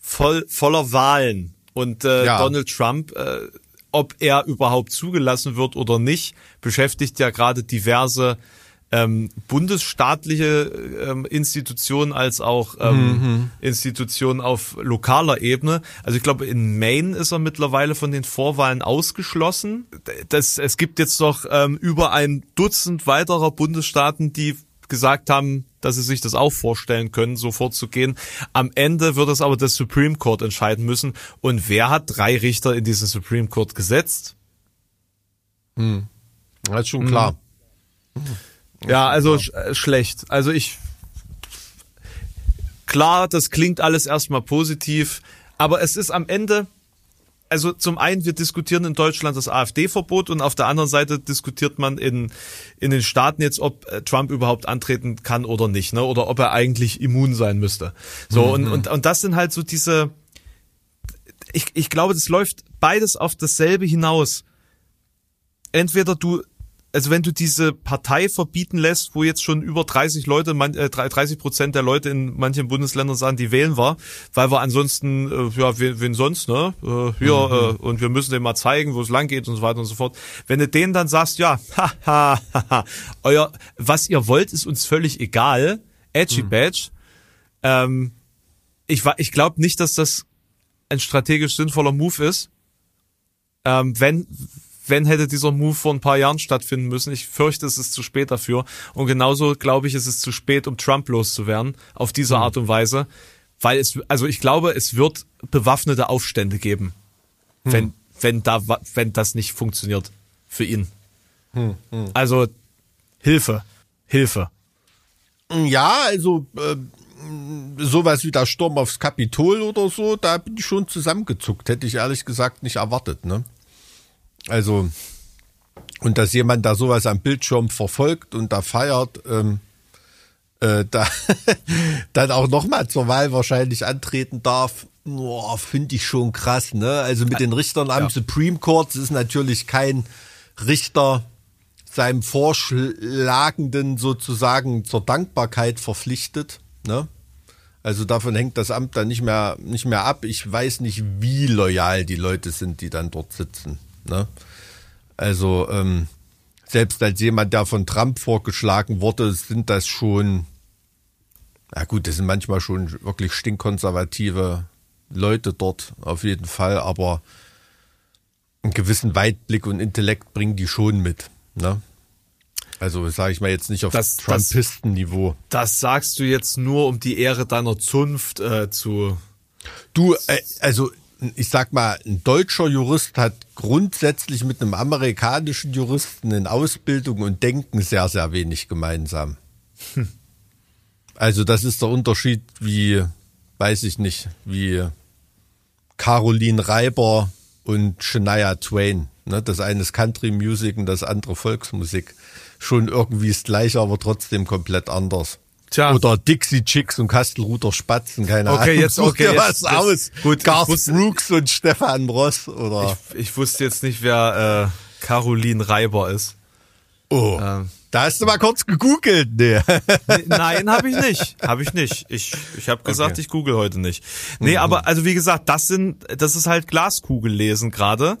voll voller Wahlen. Und äh, ja. Donald Trump, äh, ob er überhaupt zugelassen wird oder nicht, beschäftigt ja gerade diverse ähm, bundesstaatliche ähm, Institutionen als auch ähm, mhm. Institutionen auf lokaler Ebene. Also ich glaube, in Maine ist er mittlerweile von den Vorwahlen ausgeschlossen. Das, es gibt jetzt doch ähm, über ein Dutzend weiterer Bundesstaaten, die gesagt haben, dass sie sich das auch vorstellen können, so vorzugehen. Am Ende wird es aber das Supreme Court entscheiden müssen. Und wer hat drei Richter in diesen Supreme Court gesetzt? Hm. Das ist schon klar. Hm. Ja, also sch äh, schlecht. Also ich klar, das klingt alles erstmal positiv, aber es ist am Ende also zum einen, wir diskutieren in Deutschland das AfD-Verbot und auf der anderen Seite diskutiert man in, in den Staaten jetzt, ob äh, Trump überhaupt antreten kann oder nicht, ne? Oder ob er eigentlich immun sein müsste. So, mhm. und, und, und das sind halt so diese, ich, ich glaube, das läuft beides auf dasselbe hinaus. Entweder du also wenn du diese Partei verbieten lässt, wo jetzt schon über 30 Leute, 30 äh, Prozent der Leute in manchen Bundesländern sagen, die wählen war, weil wir ansonsten, äh, ja, wen, wen sonst, ne? Äh, ja, mhm. und wir müssen dem mal zeigen, wo es lang geht und so weiter und so fort. Wenn du denen dann sagst, ja, haha, haha, euer, was ihr wollt, ist uns völlig egal, edgy mhm. badge, ähm, ich, ich glaube nicht, dass das ein strategisch sinnvoller Move ist. Ähm, wenn, wenn hätte dieser Move vor ein paar Jahren stattfinden müssen. Ich fürchte, es ist zu spät dafür. Und genauso glaube ich, es ist zu spät, um Trump loszuwerden, auf diese mhm. Art und Weise. Weil es, also ich glaube, es wird bewaffnete Aufstände geben, mhm. wenn, wenn da, wenn das nicht funktioniert für ihn. Mhm. Also, Hilfe. Hilfe. Ja, also, äh, sowas wie der Sturm aufs Kapitol oder so, da bin ich schon zusammengezuckt. Hätte ich ehrlich gesagt nicht erwartet, ne? Also, und dass jemand da sowas am Bildschirm verfolgt und da feiert, ähm, äh, da dann auch nochmal zur Wahl wahrscheinlich antreten darf, finde ich schon krass, ne? Also mit den Richtern am ja. Supreme Court ist natürlich kein Richter seinem Vorschlagenden sozusagen zur Dankbarkeit verpflichtet, ne? Also davon hängt das Amt dann nicht mehr, nicht mehr ab. Ich weiß nicht, wie loyal die Leute sind, die dann dort sitzen. Ne? Also ähm, selbst als jemand, der von Trump vorgeschlagen wurde, sind das schon, na gut, das sind manchmal schon wirklich stinkkonservative Leute dort, auf jeden Fall, aber einen gewissen Weitblick und Intellekt bringen die schon mit. Ne? Also sage ich mal jetzt nicht auf das, Trumpisten-Niveau. Das, das, sagst du jetzt nur, um die Ehre deiner Zunft äh, zu. Du, äh, also ich sag mal, ein deutscher Jurist hat grundsätzlich mit einem amerikanischen Juristen in Ausbildung und Denken sehr, sehr wenig gemeinsam. Hm. Also das ist der Unterschied wie, weiß ich nicht, wie Caroline Reiber und Shania Twain. Ne? Das eine ist Country Music und das andere Volksmusik. Schon irgendwie das gleiche, aber trotzdem komplett anders. Tja. Oder Dixie Chicks und Kastelruther Spatzen, keine okay, Ahnung. Jetzt, okay, jetzt, was jetzt, aus. Gut, Garth wusste, Brooks und Stefan Ross, oder? Ich, ich wusste jetzt nicht, wer äh, Caroline Reiber ist. Oh. Ähm. Da hast du mal kurz gegoogelt. Nee. Nein, habe ich nicht. Habe ich nicht. Ich, ich habe gesagt, okay. ich google heute nicht. Nee, mhm. aber also wie gesagt, das sind, das ist halt Glaskugel lesen gerade.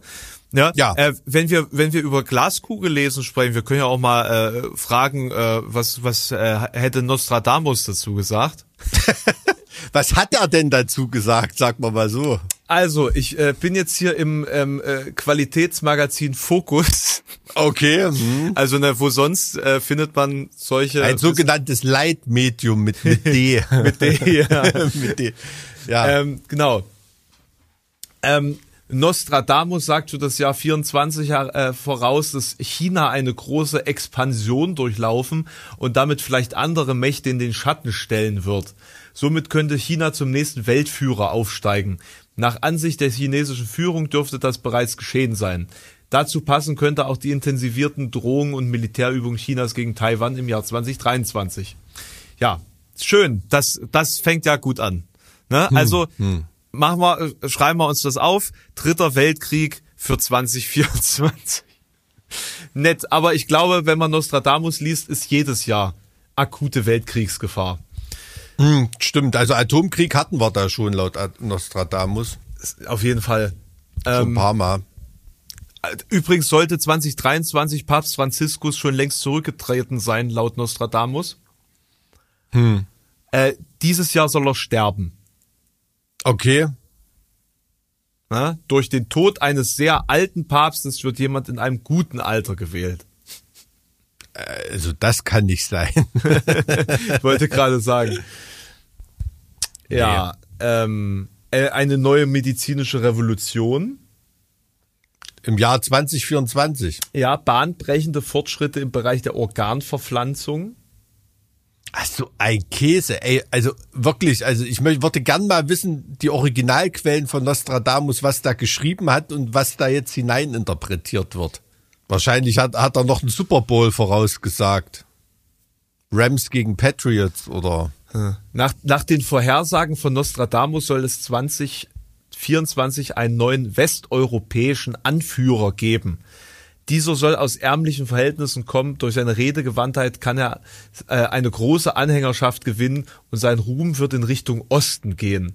Ja, ja. Äh, wenn wir wenn wir über Glaskugel lesen sprechen, wir können ja auch mal äh, fragen, äh, was was äh, hätte Nostradamus dazu gesagt? was hat er denn dazu gesagt? Sag mal mal so. Also, ich äh, bin jetzt hier im ähm, äh, Qualitätsmagazin Fokus. Okay. Mhm. Also, ne, wo sonst äh, findet man solche. Ein sogenanntes Leitmedium mit, mit D. mit D, ja. mit D. Ja. Ähm, genau. Ähm, Nostradamus sagt für das Jahr 24 äh, voraus, dass China eine große Expansion durchlaufen und damit vielleicht andere Mächte in den Schatten stellen wird. Somit könnte China zum nächsten Weltführer aufsteigen. Nach Ansicht der chinesischen Führung dürfte das bereits geschehen sein. Dazu passen könnte auch die intensivierten Drohungen und Militärübungen Chinas gegen Taiwan im Jahr 2023. Ja, schön. Das, das fängt ja gut an. Ne? Hm, also hm machen wir, äh, schreiben wir uns das auf. Dritter Weltkrieg für 2024. Nett, aber ich glaube, wenn man Nostradamus liest, ist jedes Jahr akute Weltkriegsgefahr. Hm, stimmt, also Atomkrieg hatten wir da schon laut Nostradamus. Auf jeden Fall. Schon ein ähm, paar Mal. Übrigens sollte 2023 Papst Franziskus schon längst zurückgetreten sein, laut Nostradamus. Hm. Äh, dieses Jahr soll er sterben. Okay. Na, durch den Tod eines sehr alten Papstes wird jemand in einem guten Alter gewählt. Also das kann nicht sein. ich wollte gerade sagen. Ja, nee. ähm, äh, eine neue medizinische Revolution. Im Jahr 2024. Ja, bahnbrechende Fortschritte im Bereich der Organverpflanzung. Also ein Käse, ey, also wirklich, also ich möchte, würde gern mal wissen, die Originalquellen von Nostradamus, was da geschrieben hat und was da jetzt hineininterpretiert wird. Wahrscheinlich hat, hat er noch einen Super Bowl vorausgesagt. Rams gegen Patriots oder. Nach, nach den Vorhersagen von Nostradamus soll es 2024 einen neuen westeuropäischen Anführer geben. Dieser soll aus ärmlichen Verhältnissen kommen. Durch seine Redegewandtheit kann er äh, eine große Anhängerschaft gewinnen und sein Ruhm wird in Richtung Osten gehen.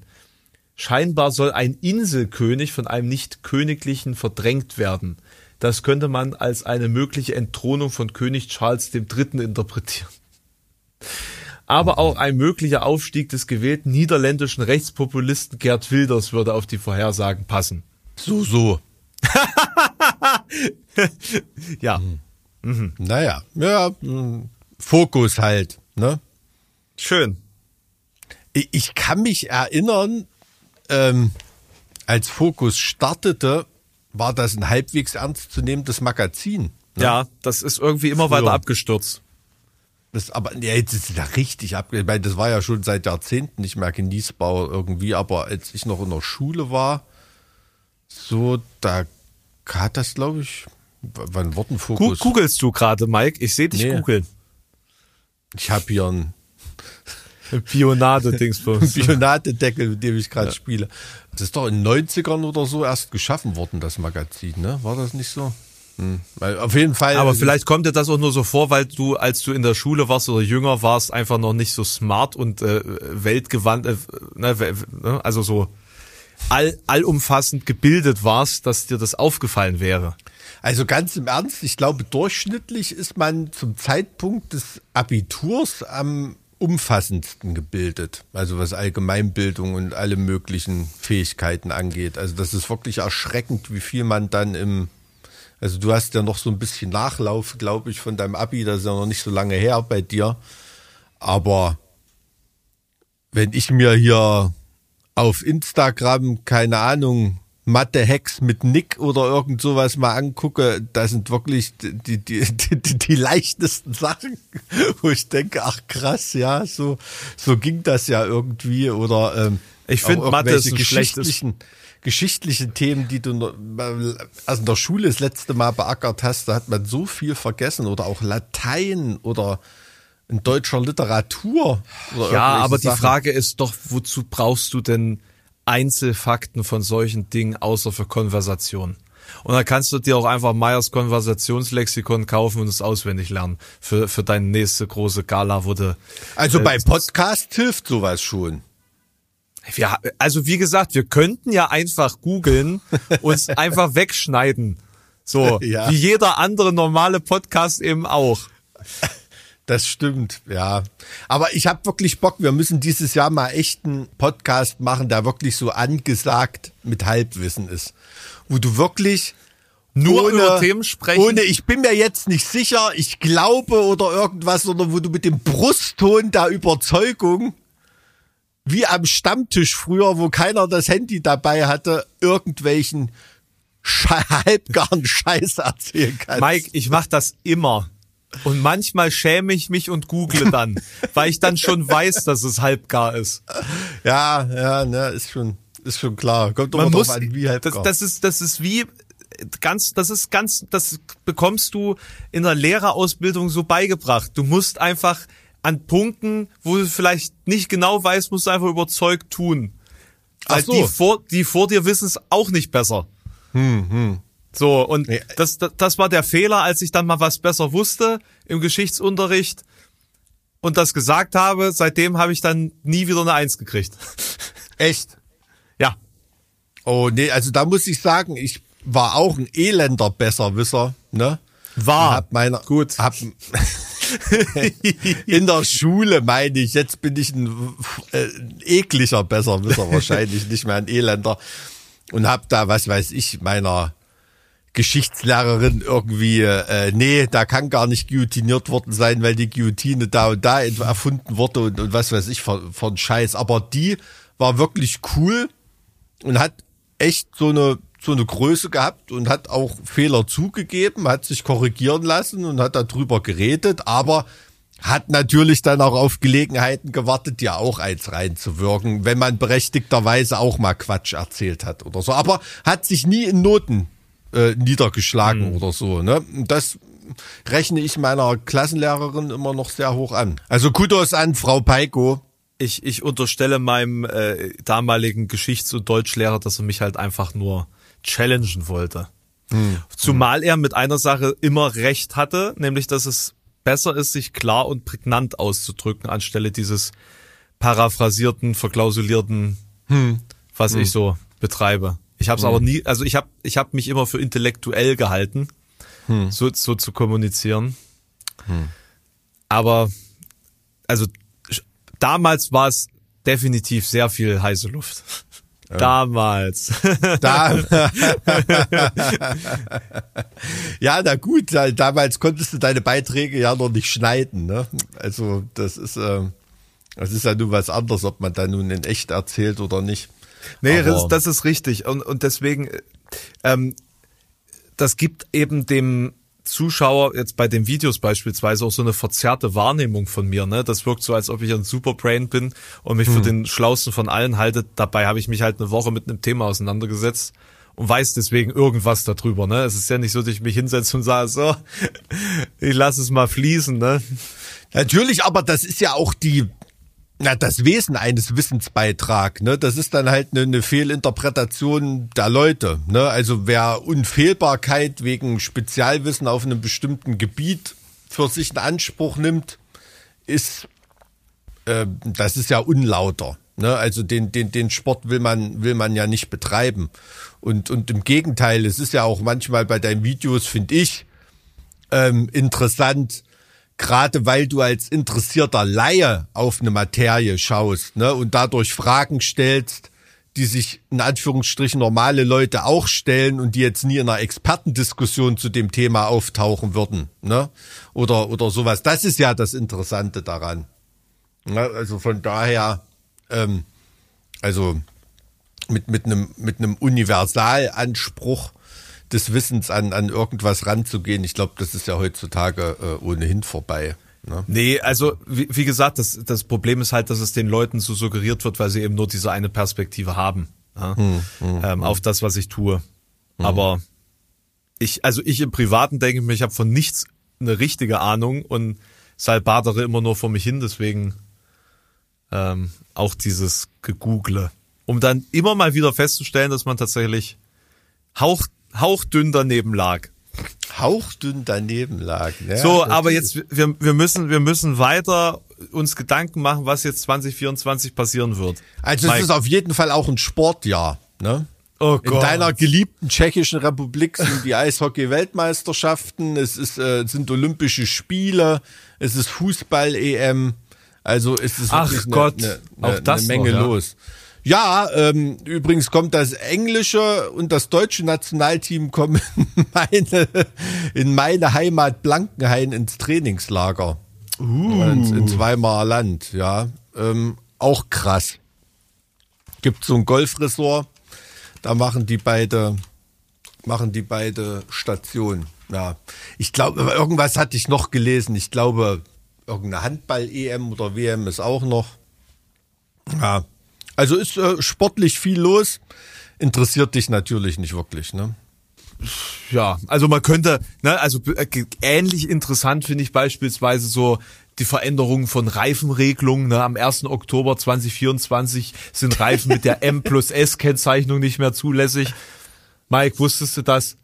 Scheinbar soll ein Inselkönig von einem nicht königlichen verdrängt werden. Das könnte man als eine mögliche Entthronung von König Charles III. interpretieren. Aber auch ein möglicher Aufstieg des gewählten niederländischen Rechtspopulisten Gerd Wilders würde auf die Vorhersagen passen. So, so. Ja, Naja, ja, mh, Fokus halt, ne? schön. Ich, ich kann mich erinnern, ähm, als Fokus startete, war das ein halbwegs ernstzunehmendes Magazin. Ne? Ja, das ist irgendwie immer Früher. weiter abgestürzt. Das, aber ja, jetzt ist es ja richtig ab. Ich meine, das war ja schon seit Jahrzehnten nicht mehr genießbar irgendwie, aber als ich noch in der Schule war, so, da hat das, glaube ich, wann wurde ein Gu Fokus? googelst du gerade, Mike? Ich sehe dich Nee. googeln. Ich habe hier einen Pionade-Dingsbums. Bionatedeckel, mit dem ich gerade spiele. Das ist doch in den 90ern oder so erst geschaffen worden, das Magazin, ne? War das nicht so? Hm. Weil auf jeden Fall. Aber vielleicht kommt dir das auch nur so vor, weil du, als du in der Schule warst oder jünger warst, einfach noch nicht so smart und äh, weltgewandt, äh, ne, ne, also so all, allumfassend gebildet warst, dass dir das aufgefallen wäre. Also ganz im Ernst, ich glaube, durchschnittlich ist man zum Zeitpunkt des Abiturs am umfassendsten gebildet. Also was Allgemeinbildung und alle möglichen Fähigkeiten angeht. Also das ist wirklich erschreckend, wie viel man dann im, also du hast ja noch so ein bisschen Nachlauf, glaube ich, von deinem Abi, das ist ja noch nicht so lange her bei dir. Aber wenn ich mir hier auf Instagram, keine Ahnung, Mathe-Hacks mit Nick oder irgend sowas mal angucke, da sind wirklich die, die, die, die, leichtesten Sachen, wo ich denke, ach krass, ja, so, so ging das ja irgendwie. Oder ähm, Ich find, auch Mathe ist ein schlechtes- geschichtlichen, geschichtliche Themen, die du also in der Schule das letzte Mal beackert hast, da hat man so viel vergessen. Oder auch Latein oder in deutscher Literatur. Ja, aber die Sachen. Frage ist doch, wozu brauchst du denn Einzelfakten von solchen Dingen außer für Konversation? Und dann kannst du dir auch einfach Meyers Konversationslexikon kaufen und es auswendig lernen für, für deine nächste große Gala, wo du, Also äh, bei Podcast hilft sowas schon. ja, also wie gesagt, wir könnten ja einfach googeln, uns einfach wegschneiden. So, Ja. wie jeder andere normale Podcast eben auch. Das stimmt, ja. Aber ich habe wirklich Bock, wir müssen dieses Jahr mal echt einen Podcast machen, der wirklich so angesagt mit Halbwissen ist. Wo du wirklich Nur über Themen sprechen. Ohne, ich bin mir jetzt nicht sicher, ich glaube oder irgendwas, sondern wo du mit dem Brustton der Überzeugung, wie am Stammtisch früher, wo keiner das Handy dabei hatte, irgendwelchen halbgaren Scheiß erzählen kannst. Mike, ich mach das immer. Und manchmal schäme ich mich und google dann, weil ich dann schon weiß, dass es halbgar ist. Ja, ja, ne, ist schon, ist schon klar. Kommt doch Man mal muss, drauf an, wie halt das, das ist, das ist wie ganz, das ist ganz, das bekommst du in der Lehrerausbildung so beigebracht. Du musst einfach an Punkten, wo du vielleicht nicht genau weißt, musst du einfach überzeugt tun. Weil Ach so. die vor, die vor dir wissen es auch nicht besser. So, und Nee. das, das, das war der Fehler, als ich dann mal was besser wusste im Geschichtsunterricht und das gesagt habe. Seitdem habe ich dann nie wieder eine Eins gekriegt. echt. ja. Oh, nee, also da muss ich sagen, ich war auch ein elender Besserwisser, ne? War. Hab meiner, Gut. Hab, in der Schule meine ich, jetzt bin ich ein, äh, ein ekliger Besserwisser wahrscheinlich, nicht mehr ein Elender. Und hab da, was weiß ich, meiner Geschichtslehrerin irgendwie, äh, nee, da kann gar nicht guillotiniert worden sein, weil die Guillotine da und da erfunden wurde und, und was weiß ich von, Scheiß. Aber die war wirklich cool und hat echt so eine so eine Größe gehabt und hat auch Fehler zugegeben, hat sich korrigieren lassen und hat darüber geredet, aber hat natürlich dann auch auf Gelegenheiten gewartet, ja auch eins reinzuwirken, wenn man berechtigterweise auch mal Quatsch erzählt hat oder so. Aber hat sich nie in Noten äh, niedergeschlagen oder so. Ne? Das rechne ich meiner Klassenlehrerin immer noch sehr hoch an. Also Kudos an Frau Peiko. Ich, ich unterstelle meinem äh, damaligen Geschichts- und Deutschlehrer, dass er mich halt einfach nur challengen wollte. Zumal er mit einer Sache immer recht hatte, nämlich dass es besser ist, sich klar und prägnant auszudrücken, anstelle dieses paraphrasierten, verklausulierten, was ich so betreibe. Ich habe es aber nie, also ich habe ich hab mich immer für intellektuell gehalten, so, so zu kommunizieren. Aber also damals war es definitiv sehr viel heiße Luft. Damals. Da. ja, na gut, da- damals konntest du deine Beiträge ja noch nicht schneiden. Ne? Also das ist, äh, das ist ja nun was anderes, ob man da nun in echt erzählt oder nicht. Nee, das, das ist richtig. Und, und deswegen, äh, ähm, das gibt eben dem Zuschauer jetzt bei den Videos beispielsweise auch so eine verzerrte Wahrnehmung von mir. Ne? Das wirkt so, als ob ich ein Superbrain bin und mich für den Schlausten von allen halte. Dabei habe ich mich halt eine Woche mit einem Thema auseinandergesetzt und weiß deswegen irgendwas darüber. Ne? Es ist ja nicht so, dass ich mich hinsetze und sage, so, ich lasse es mal fließen. Ne? Natürlich, aber das ist ja auch die, na, das Wesen eines Wissensbeitrag, ne? Das ist dann halt eine, eine Fehlinterpretation der Leute, ne? Also wer Unfehlbarkeit wegen Spezialwissen auf einem bestimmten Gebiet für sich in Anspruch nimmt, ist, äh, das ist ja unlauter. Ne? Also den, den, den Sport will man, will man ja nicht betreiben. Und, und im Gegenteil, es ist ja auch manchmal bei deinen Videos, finde ich, ähm, interessant, gerade weil du als interessierter Laie auf eine Materie schaust ne, und dadurch Fragen stellst, die sich in Anführungsstrichen normale Leute auch stellen und die jetzt nie in einer Expertendiskussion zu dem Thema auftauchen würden, ne? Oder oder sowas. Das ist ja das Interessante daran. Ne? Also von daher, ähm, also mit mit einem mit einem Universalanspruch des Wissens an an irgendwas ranzugehen. Ich glaube, das ist ja heutzutage äh, ohnehin vorbei. Ne? Nee, also wie, wie gesagt, das, das Problem ist halt, dass es den Leuten so suggeriert wird, weil sie eben nur diese eine Perspektive haben ja, ähm, auf das, was ich tue. Aber ich, also ich im Privaten denke mir, ich habe von nichts eine richtige Ahnung und salbadere immer nur vor mich hin, deswegen ähm, auch dieses Gegoogle. Um dann immer mal wieder festzustellen, dass man tatsächlich hauch, hauchdünn daneben lag. Hauchdünn daneben lag. Ja, So, aber jetzt, wir, wir müssen, wir müssen weiter uns Gedanken machen, was jetzt 2024 passieren wird. Also es Mike. ist auf jeden Fall auch ein Sportjahr. Ne? Oh In deiner geliebten tschechischen Republik sind die Eishockey-Weltmeisterschaften, es ist, äh, es sind Olympische Spiele, es ist Fußball-EM. Also es ist Ach wirklich eine, Gott, eine, auch eine, das eine Menge noch, ja. los. Ja, ähm, übrigens kommt das englische und das deutsche Nationalteam kommen in meine, in meine Heimat Blankenhain ins Trainingslager. Uh. Ins, ins Weimarer Land, ja. Ähm, auch krass. Gibt so ein Golfresort, da machen die beide, machen die beide Station. Ja. Ich glaube, irgendwas hatte ich noch gelesen. Ich glaube, irgendeine Handball-EM oder WM ist auch noch. Ja. Also ist äh, sportlich viel los. Interessiert dich natürlich nicht wirklich, ne? Ja, also man könnte, ne, also äh, ähnlich interessant finde ich beispielsweise so die Veränderung von Reifenregelungen. Ne? Am 1. Oktober 2024 sind Reifen mit der M plus S Kennzeichnung nicht mehr zulässig. Mike, wusstest du das?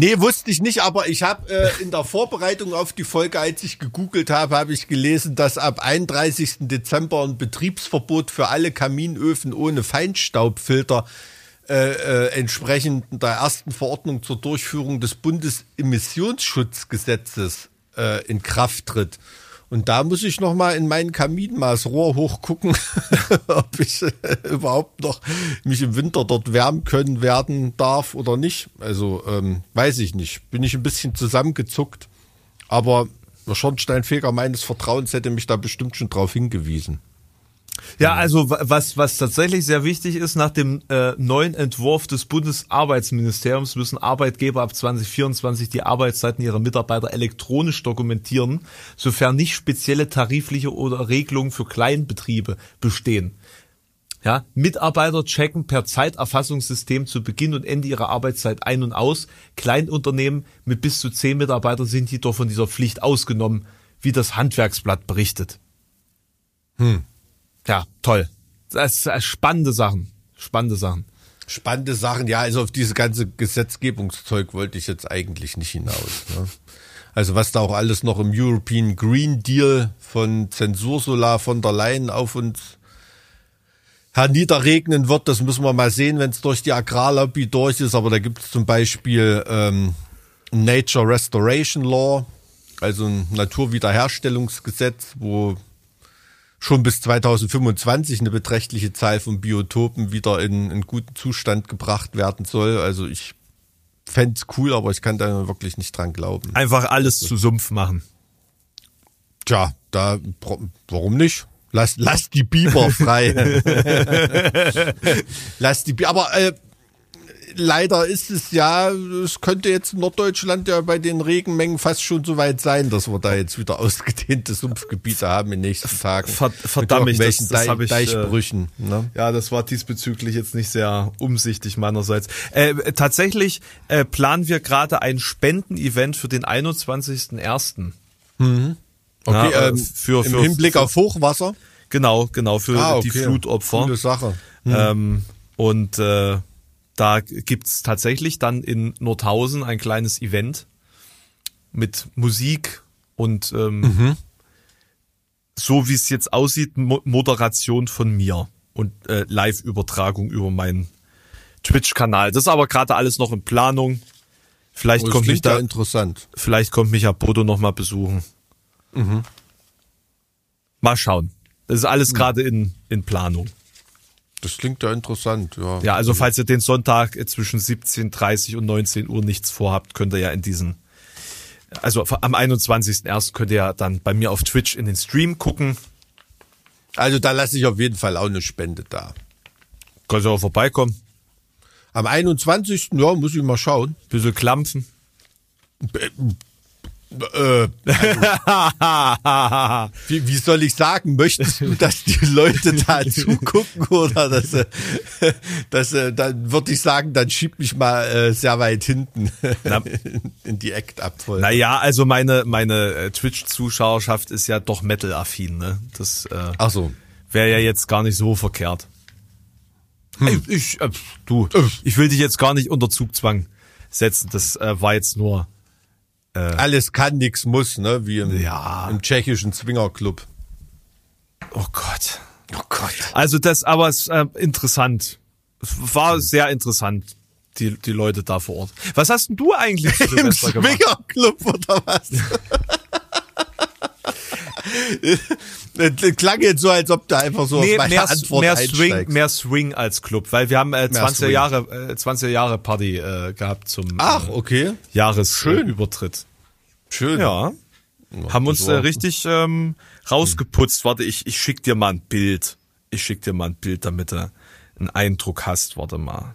Nee, wusste ich nicht, aber ich habe äh, in der Vorbereitung auf die Folge, als ich gegoogelt habe, habe ich gelesen, dass ab 31. Dezember ein Betriebsverbot für alle Kaminöfen ohne Feinstaubfilter äh, äh, entsprechend der ersten Verordnung zur Durchführung des Bundesemissionsschutzgesetzes äh, in Kraft tritt. Und da muss ich noch mal in mein Kaminmaßrohr hochgucken, ob ich äh, überhaupt noch mich im Winter dort wärmen können werden darf oder nicht. Also ähm, weiß ich nicht. Bin ich ein bisschen zusammengezuckt. Aber der Schornsteinfeger meines Vertrauens hätte mich da bestimmt schon drauf hingewiesen. Ja, also wa- was, was tatsächlich sehr wichtig ist, nach dem äh, neuen Entwurf des Bundesarbeitsministeriums müssen Arbeitgeber ab 2024 die Arbeitszeiten ihrer Mitarbeiter elektronisch dokumentieren, sofern nicht spezielle tarifliche oder Regelungen für Kleinbetriebe bestehen. Ja, Mitarbeiter checken per Zeiterfassungssystem zu Beginn und Ende ihrer Arbeitszeit ein und aus. Kleinunternehmen mit bis zu zehn Mitarbeitern sind jedoch von dieser Pflicht ausgenommen, wie das Handwerksblatt berichtet. Ja, toll. Das ist äh, spannende Sachen. Spannende Sachen. Spannende Sachen, ja, also auf diese ganze Gesetzgebungszeug wollte ich jetzt eigentlich nicht hinaus. Ne? Also was da auch alles noch im European Green Deal von Zensursolar von der Leyen auf uns herniederregnen wird, das müssen wir mal sehen, wenn es durch die Agrarlobby durch ist. Aber da gibt es zum Beispiel ähm, Nature Restoration Law, also ein Naturwiederherstellungsgesetz, wo schon bis 2025 eine beträchtliche Zahl von Biotopen wieder in, in guten Zustand gebracht werden soll. Also ich fänd's cool, aber ich kann da wirklich nicht dran glauben. Einfach alles zu Sumpf machen. Tja, da warum nicht? Lass, lass die Biber frei. lass die Biber. Aber äh, leider ist es ja, es könnte jetzt in Norddeutschland ja bei den Regenmengen fast schon so weit sein, dass wir da jetzt wieder ausgedehnte Sumpfgebiete haben in den nächsten Tagen. Ver- verdammt, Mit das- das Deich- hab ich, äh, Deichbrüchen. Ne? Ja, das war diesbezüglich jetzt nicht sehr umsichtig meinerseits. Äh, tatsächlich äh, planen wir gerade ein Spendenevent für den 21.01. Okay, Ja, äh, ähm, für- im für- Hinblick für- auf Hochwasser. Genau, genau, für Ah, die okay. Flutopfer. Coole Sache. Ähm, und äh, da gibt's tatsächlich dann in Nordhausen ein kleines Event mit Musik und ähm, so wie es jetzt aussieht, Mo Moderation von mir und äh, Live-Übertragung über meinen Twitch-Kanal. Das ist aber gerade alles noch in Planung. Vielleicht Oh, kommt mich ja da, interessant. vielleicht kommt mich Bodo noch mal besuchen. Mal schauen. Das ist alles gerade in, in Planung. Das klingt ja interessant, ja. Ja, also falls ihr den Sonntag zwischen 17.30 und 19 Uhr nichts vorhabt, könnt ihr ja in diesen, also am 21.01. könnt ihr ja dann bei mir auf Twitch in den Stream gucken. Also da lasse ich auf jeden Fall auch eine Spende da. Könnt ihr auch vorbeikommen, Am 21. Ja, muss ich mal schauen. bisschen klampfen. Äh, wie, wie soll ich sagen? Möchtest du, dass die Leute da zugucken oder dass, äh, dass äh, dann würde ich sagen, dann schieb mich mal äh, sehr weit hinten Na. in die Act-Abfolge. Naja, also meine, meine äh, Twitch-Zuschauerschaft ist ja doch Metal-affin, ne? Das äh, Ach so. wäre ja jetzt gar nicht so verkehrt. Ey, Ich, äh, pf, du, ich will dich jetzt gar nicht unter Zugzwang setzen. Das äh, war jetzt nur Alles kann, nix muss, ne? Wie im, Ja. im tschechischen Swingerclub. Oh Gott. Oh Gott. Also das, aber es ist äh, interessant. Es war sehr interessant, die, die Leute da vor Ort. Was hast denn du eigentlich zu Im? Swingerclub oder was? Das klang jetzt so, als ob du einfach so Nee, meine mehr, Antwort mehr, Swing, einsteigst. mehr Swing als Club, weil wir haben äh, 20er Swing. Jahre, äh, 20er Jahre Party äh, gehabt zum Ach, äh, okay. Jahresübertritt. Schön. Ja. haben uns äh, richtig ähm, rausgeputzt. Warte, ich, ich schick dir mal ein Bild. Ich schick dir mal ein Bild, damit du einen Eindruck hast. Warte mal.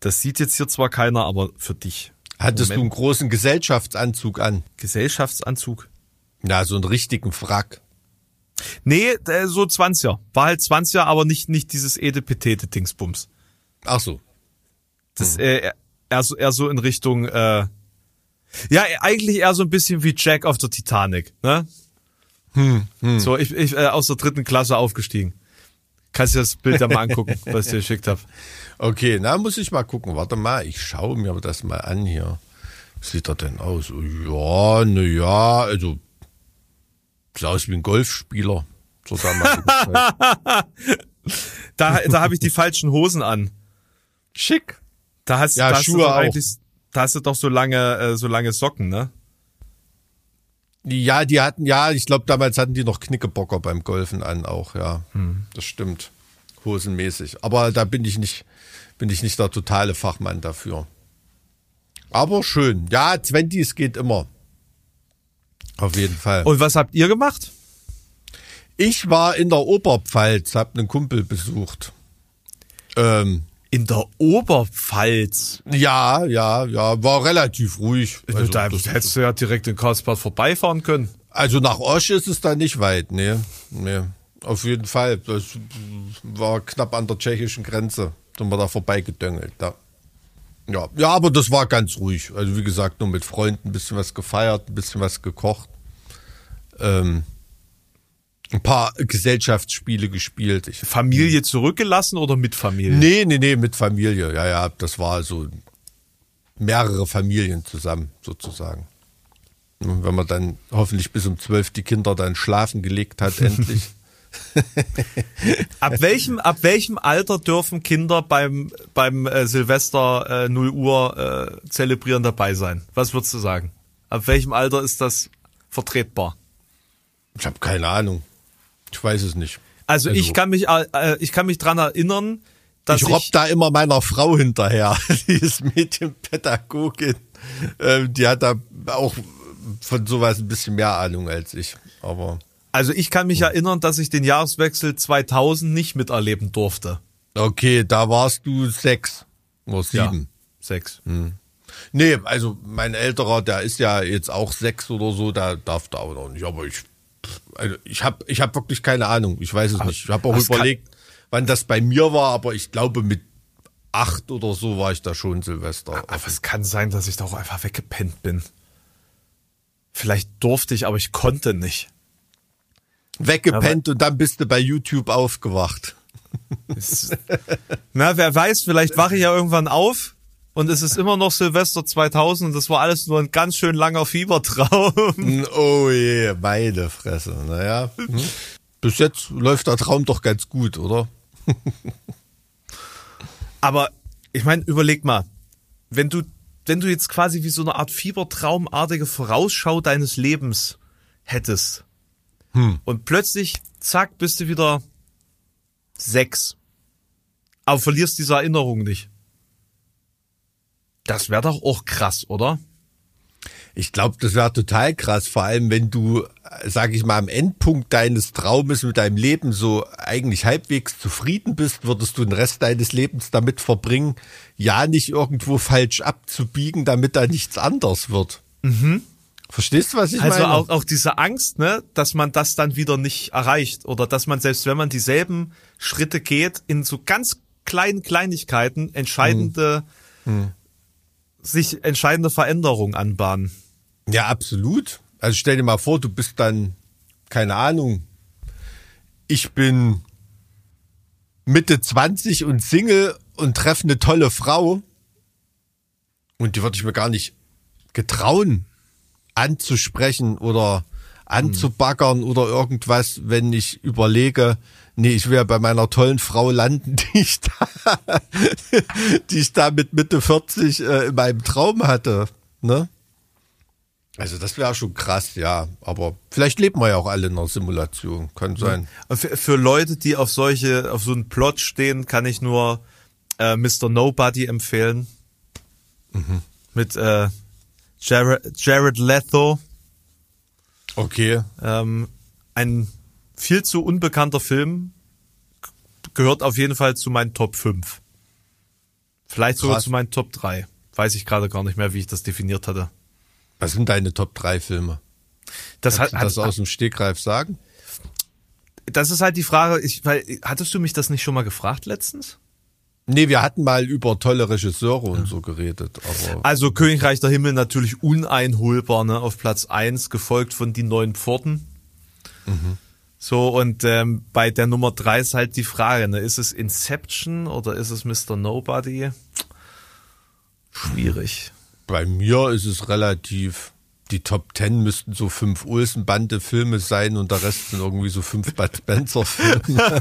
Das sieht jetzt hier zwar keiner, aber für dich. Hattest du einen Moment. großen Gesellschaftsanzug an? Gesellschaftsanzug? Ja, so einen richtigen Frack. Nee, äh, so 20er. War halt 20er, aber nicht, nicht dieses edepetete Dingsbums. Ach so. Das äh, eher, so, eher so in Richtung, äh, ja, eigentlich eher so ein bisschen wie Jack auf der Titanic, ne? So, ich, ich äh, aus der dritten Klasse aufgestiegen. Kannst dir das Bild ja mal angucken, was ich dir geschickt habe. Okay, na, muss ich mal gucken. Warte mal, ich schaue mir das mal an hier. Wie sieht er denn aus? Ja, na ja, also sieht aus wie ein Golfspieler Zeit. Da, da habe ich die falschen Hosen an. Schick. Da hast, Ja, da hast Schuhe du doch auch. eigentlich, da hast du doch so lange, äh, so lange Socken, ne? Ja, die hatten, ja, ich glaube, damals hatten die noch Knickebocker beim Golfen an auch, ja. Das stimmt. Hosenmäßig. Aber da bin ich nicht, bin ich nicht der totale Fachmann dafür. Aber schön. Ja, Twenties geht immer. Auf jeden Fall. Und was habt ihr gemacht? Ich war in der Oberpfalz, hab einen Kumpel besucht. Ähm, In der Oberpfalz. ja, ja, ja, war relativ ruhig. Also, da hättest du ja direkt in Karlsbad vorbeifahren können. Also nach Osch ist es da nicht weit, nee. nee. Auf jeden Fall. Das war knapp an der tschechischen Grenze. Sind wir da vorbeigedöngelt. Da. Ja. ja, aber das war ganz ruhig. Also wie gesagt, nur mit Freunden ein bisschen was gefeiert, ein bisschen was gekocht. Ähm, ein paar Gesellschaftsspiele gespielt. Ich, Familie zurückgelassen oder mit Familie? nee, nee, nee, mit Familie. Ja, ja, das war so mehrere Familien zusammen sozusagen. Und wenn man dann hoffentlich bis um zwölf die Kinder dann schlafen gelegt hat, endlich. Ab welchem, ab welchem Alter dürfen Kinder beim, beim äh, Silvester äh, 0 Uhr äh, zelebrieren dabei sein? Was würdest du sagen? Ab welchem Alter ist das vertretbar? Ich habe keine Ahnung. Ich weiß es nicht. Also, Also- ich kann mich, äh, ich kann mich dran erinnern, dass ich ich, robb da immer meiner Frau hinterher. Die ist Medienpädagogin. Ähm, die hat da auch von sowas ein bisschen mehr Ahnung als ich. Aber also ich kann mich erinnern, dass ich den Jahreswechsel 2000 nicht miterleben durfte. okay, da warst du sechs oder Ja, sieben. sechs. Nee, also mein älterer, der ist ja jetzt auch sechs oder so, da darf da auch noch nicht. Aber ich, also ich habe ich hab wirklich keine Ahnung. Ich weiß es nicht. Ich habe auch überlegt, wann das bei mir war, aber ich glaube mit acht oder so war ich da schon Silvester. Aber es kann sein, dass ich da auch einfach weggepennt bin. Vielleicht durfte ich, aber ich konnte nicht. Weggepennt und dann bist du bei YouTube aufgewacht. Es- Na, wer weiß, vielleicht wache ich ja irgendwann auf und es ist immer noch Silvester 2000 und das war alles nur ein ganz schön langer Fiebertraum. Oh je, meine Fresse. Naja. Hm. Bis jetzt läuft der Traum doch ganz gut, oder? Aber ich meine, überleg mal, wenn du, wenn du jetzt quasi wie so eine Art Fiebertraumartige Vorausschau deines Lebens hättest und plötzlich, zack, bist du wieder sechs, aber verlierst diese Erinnerung nicht. Das wäre doch auch krass, oder? Ich glaube, das wäre total krass, vor allem wenn du, sag ich mal, am Endpunkt deines Traumes mit deinem Leben so eigentlich halbwegs zufrieden bist, würdest du den Rest deines Lebens damit verbringen, ja nicht irgendwo falsch abzubiegen, damit da nichts anders wird. Verstehst du, was ich Also meine? auch, auch diese Angst, ne, dass man das dann wieder nicht erreicht oder dass man selbst wenn man dieselben Schritte geht, in so ganz kleinen Kleinigkeiten entscheidende, sich entscheidende Veränderungen anbahnen. Ja, absolut. Also stell dir mal vor, du bist dann, keine Ahnung, ich bin Mitte 20 und Single und treffe eine tolle Frau und die würde ich mir gar nicht getrauen anzusprechen oder anzubaggern oder irgendwas, wenn ich überlege, nee, ich will ja bei meiner tollen Frau landen, die ich da, die ich da mit Mitte 40 äh, in meinem Traum hatte, ne? Also das wäre schon krass, ja. Aber vielleicht leben wir ja auch alle in einer Simulation. Kann sein. Für, für Leute, die auf solche, auf so einen Plot stehen, kann ich nur äh, Mr. Nobody empfehlen. Mit äh, Jared, Jared Leto. Okay. Ähm, ein viel zu unbekannter Film gehört auf jeden Fall zu meinen Top 5. Vielleicht sogar Krass. zu meinen Top 3. Weiß ich gerade gar nicht mehr, wie ich das definiert hatte. Was sind deine Top 3 Filme? Das, hat, Kannst du das hat, aus dem Stegreif sagen? das ist halt die Frage, ich, weil, hattest du mich das nicht schon mal gefragt letztens? Nee, wir hatten mal über tolle Regisseure und so geredet, Also Königreich der Himmel natürlich uneinholbar, ne, auf Platz eins, gefolgt von Die Neuen Pforten. So, und ähm, bei der Nummer drei ist halt die Frage, ne, ist es Inception oder ist es Mr. Nobody? Schwierig. bei mir ist es relativ. Die Top 10 müssten so fünf Olsen-Bande-Filme sein und der Rest sind irgendwie so fünf Bud Spencer-Filme.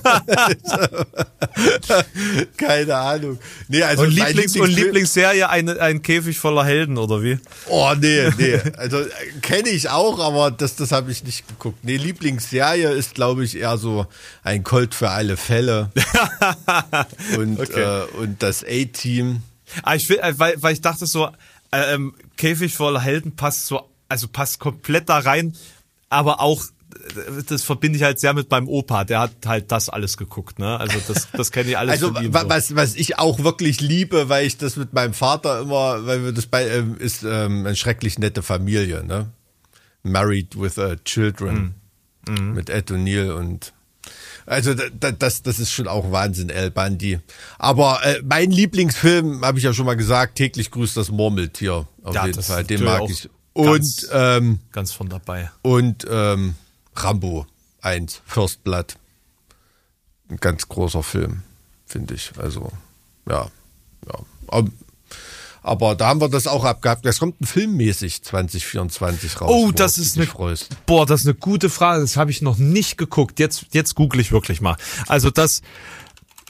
Keine Ahnung. Nee, also Und, mein Lieblings und Lieblingsserie eine, ein Käfig voller Helden, oder wie? Oh, nee, nee. Also äh, kenne ich auch, aber das, das habe ich nicht geguckt. Nee, Lieblingsserie ist, glaube ich, eher so ein Colt für alle Fälle. und, Okay. äh, und das A-Team. Ah, ich will, äh, weil, weil ich dachte so, äh, ähm, Käfig voller Helden passt so, also passt komplett da rein, aber auch das verbinde ich halt sehr mit meinem Opa. Der hat halt das alles geguckt, ne? Also das, das kenne ich alles. Also so. was, was ich auch wirklich liebe, weil ich das mit meinem Vater immer, weil wir das bei, ähm, ist ähm, eine schrecklich nette Familie, ne? Married with uh, Children. Mit Ed O'Neill und also da, da, das, das ist schon auch Wahnsinn, El Bandi. Aber äh, mein Lieblingsfilm, habe ich ja schon mal gesagt, täglich grüßt das Murmeltier. Auf Ja, jeden das Fall, den mag ich. Und ganz- ähm, Ganz von dabei. und ähm, Rambo 1, First Blood. Ein ganz großer Film, finde ich. Also, ja. ja. Aber, aber da haben wir das auch abgehabt. Das kommt ein filmmäßig 2024 raus. Oh, das ist eine, freust. boah, das ist eine gute Frage. Das habe ich noch nicht geguckt. Jetzt, jetzt google ich wirklich mal. Also das,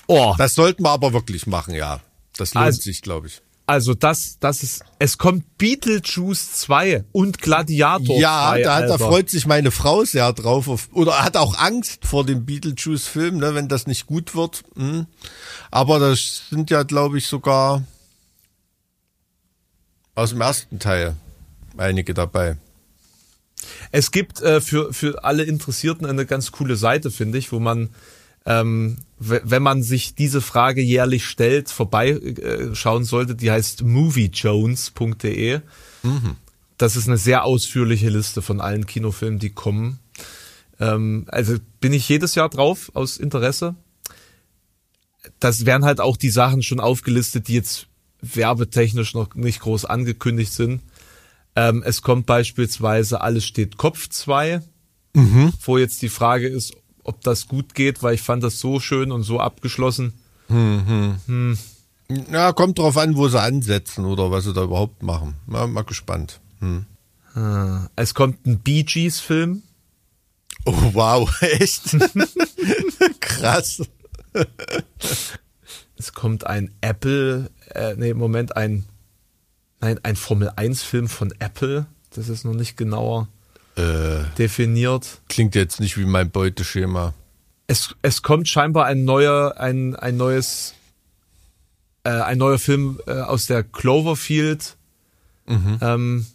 oh, Das sollten wir aber wirklich machen, ja. Das lohnt Also- sich, glaube ich. Also das, das ist, es kommt Beetlejuice 2 und Gladiator Ja, 2, da, da freut sich meine Frau sehr drauf. Auf, oder hat auch Angst vor dem Beetlejuice-Film, ne, wenn das nicht gut wird. Hm. Aber das sind ja, glaube ich, sogar aus dem ersten Teil einige dabei. Es gibt äh, für, für alle Interessierten eine ganz coole Seite, finde ich, wo man, ähm, wenn man sich diese Frage jährlich stellt, vorbeischauen äh, sollte. Die heißt moviejones.de. Das ist eine sehr ausführliche Liste von allen Kinofilmen, die kommen. Ähm, also bin ich jedes Jahr drauf aus Interesse. Das werden halt auch die Sachen schon aufgelistet, die jetzt werbetechnisch noch nicht groß angekündigt sind. Ähm, es kommt beispielsweise Alles steht Kopf 2, wo jetzt die Frage ist, ob das gut geht, weil ich fand das so schön und so abgeschlossen. Ja, kommt drauf an, wo sie ansetzen oder was sie da überhaupt machen. Mal, mal gespannt. Hm. Es kommt ein Bee Gees Film. Oh, wow, echt? Krass. Es kommt ein Apple, äh, nee, Moment, ein, nein, ein Formel 1 Film von Apple. Das ist noch nicht genauer Äh, definiert. klingt jetzt nicht wie mein Beuteschema. Es, es kommt scheinbar ein neuer, ein, ein neues, äh, ein neuer Film äh, aus der Cloverfield. Ähm,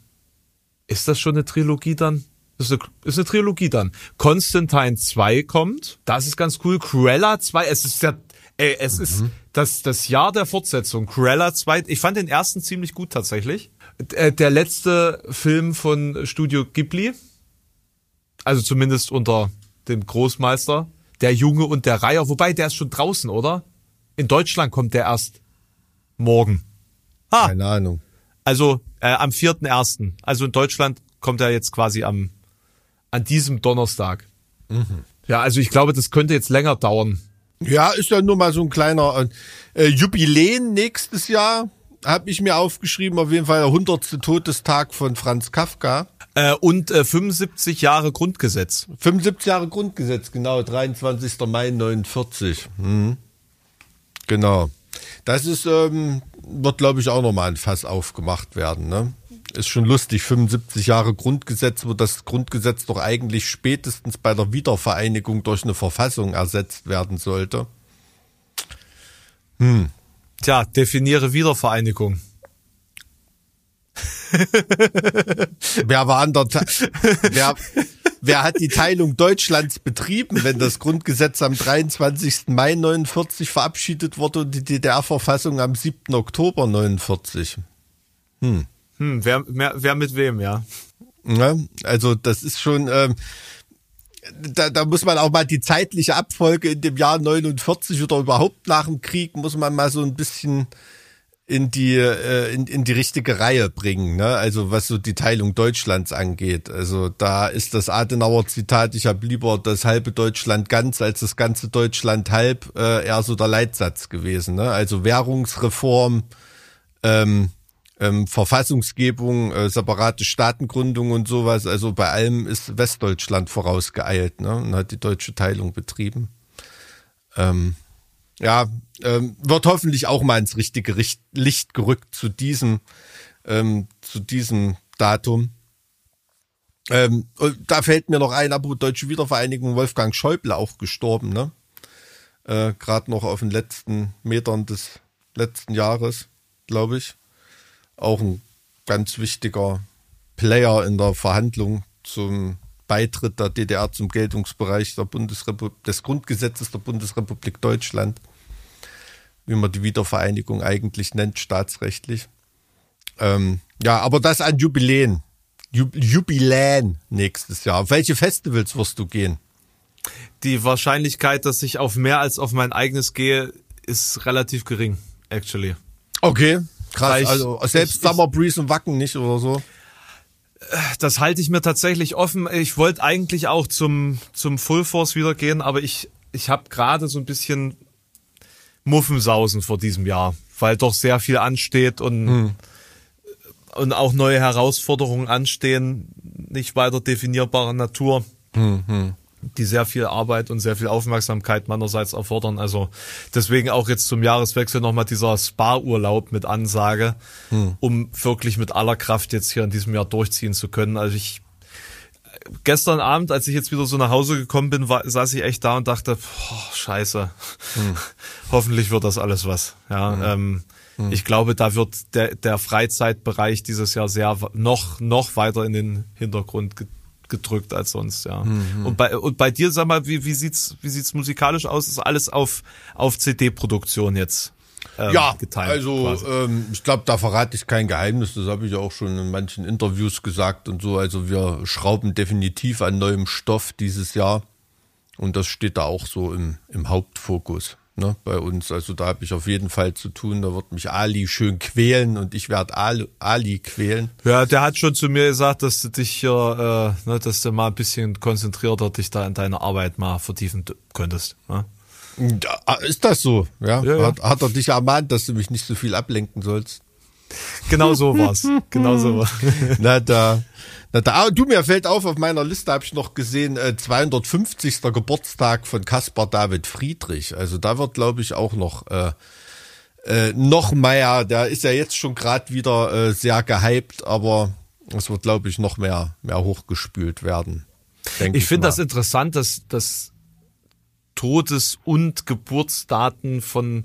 ist das schon eine Trilogie dann? Ist eine, ist eine Trilogie dann. Constantine 2 kommt. Das ist ganz cool. Cruella 2, es ist ja, ey, es ist das, das Jahr der Fortsetzung. Cruella 2, ich fand den ersten ziemlich gut tatsächlich. Der, der letzte Film von Studio Ghibli, also zumindest unter dem Großmeister, der Junge und der Reiher, wobei der ist schon draußen, oder? In Deutschland kommt der erst morgen. Ah, Keine Ahnung. also äh, am 4.1. Also in Deutschland kommt er jetzt quasi am an diesem Donnerstag. Ja, also ich glaube, das könnte jetzt länger dauern. Ja, ist ja nur mal so ein kleiner äh, Jubiläen nächstes Jahr. Habe ich mir aufgeschrieben, auf jeden Fall der 100. Todestag von Franz Kafka. Äh, und äh, 75 Jahre Grundgesetz. 75 Jahre Grundgesetz, genau, 23. Mai 49. Mhm. Genau. Das ist, ähm, wird glaube ich auch nochmal ein Fass aufgemacht werden. Ne? Ist schon lustig, 75 Jahre Grundgesetz, wo das Grundgesetz doch eigentlich spätestens bei der Wiedervereinigung durch eine Verfassung ersetzt werden sollte. Tja, definiere Wiedervereinigung. Wer war an der Te wer, wer hat die Teilung Deutschlands betrieben, wenn das Grundgesetz am 23. Mai 49 verabschiedet wurde und die DDR-Verfassung am 7. Oktober 49? Hm, wer, wer, wer mit wem, ja? Ja, also das ist schon, ähm, da, da muss man auch mal die zeitliche Abfolge in dem Jahr 49 oder überhaupt nach dem Krieg, muss man mal so ein bisschen in die, äh, in, in die richtige Reihe bringen, ne? Also was so die Teilung Deutschlands angeht. Also da ist das Adenauer Zitat, ich habe lieber das halbe Deutschland ganz als das ganze Deutschland halb, äh, eher so der Leitsatz gewesen. Ne? Also Währungsreform, ähm, ähm, Verfassungsgebung, äh, separate Staatengründung und sowas. Also bei allem ist Westdeutschland vorausgeeilt ne? und hat die deutsche Teilung betrieben. Ähm, ja, ähm, wird hoffentlich auch mal ins richtige Richt Licht gerückt zu diesem, ähm, zu diesem Datum. Ähm, da fällt mir noch ein, apropos Deutsche Wiedervereinigung, Wolfgang Schäuble auch gestorben, ne? Äh, Gerade noch auf den letzten Metern des letzten Jahres, glaube ich. Auch ein ganz wichtiger Player in der Verhandlung zum Beitritt der DDR zum Geltungsbereich der Bundesrepublik, des Grundgesetzes der Bundesrepublik Deutschland, wie man die Wiedervereinigung eigentlich nennt, staatsrechtlich. Ähm, ja, aber das an Jubiläen. Jub Jubiläen nächstes Jahr. Auf welche Festivals wirst du gehen? Die Wahrscheinlichkeit, dass ich auf mehr als auf mein eigenes gehe, ist relativ gering, actually. Okay, krass. Ich, also selbst ich, Summer Breeze und Wacken nicht oder so? Das halte ich mir tatsächlich offen. Ich wollte eigentlich auch zum, zum Full Force wieder gehen, aber ich, ich habe gerade so ein bisschen Muffensausen vor diesem Jahr, weil doch sehr viel ansteht und, hm. und auch neue Herausforderungen anstehen, nicht weiter definierbare Natur. Hm, hm die sehr viel Arbeit und sehr viel Aufmerksamkeit meinerseits erfordern. Also deswegen auch jetzt zum Jahreswechsel nochmal dieser Spa-Urlaub mit Ansage, hm. um wirklich mit aller Kraft jetzt hier in diesem Jahr durchziehen zu können. Also ich gestern Abend, als ich jetzt wieder so nach Hause gekommen bin, war, saß ich echt da und dachte, boah, scheiße, hm. hoffentlich wird das alles was. Ja, hm. ähm, hm. ich glaube, da wird der, der Freizeitbereich dieses Jahr sehr noch, noch weiter in den Hintergrund gedrückt als sonst, ja. Mhm. Und bei und bei dir, sag mal, wie, wie sieht's wie sieht's musikalisch aus? Ist alles auf auf CD-Produktion jetzt? Ähm, ja, geteilt, also ähm, ich glaube, da verrate ich kein Geheimnis. Das habe ich auch schon in manchen Interviews gesagt und so. Also wir schrauben definitiv an neuem Stoff dieses Jahr und das steht da auch so im, im Hauptfokus ne, bei uns. Also da habe ich auf jeden Fall zu tun. Da wird mich Ali schön quälen und ich werde Ali, Ali quälen. Ja, der hat schon zu mir gesagt, dass du dich hier, äh, ne, dass du mal ein bisschen konzentrierter dich da in deine Arbeit mal vertiefen könntest. Ne? Ja, ist das so? Ja, ja, ja. Hat, hat er dich ermahnt, dass du mich nicht so viel ablenken sollst? Genau so war's. genau so war. Na da. Na da, du, mir fällt auf, auf meiner Liste habe ich noch gesehen, äh, 250. Geburtstag von Caspar David Friedrich. Also da wird, glaube ich, auch noch äh, äh, noch mehr. Der ist ja jetzt schon gerade wieder äh, sehr gehypt, aber es wird, glaube ich, noch mehr, mehr hochgespült werden. Ich, ich finde das interessant, dass, dass Todes- und Geburtsdaten von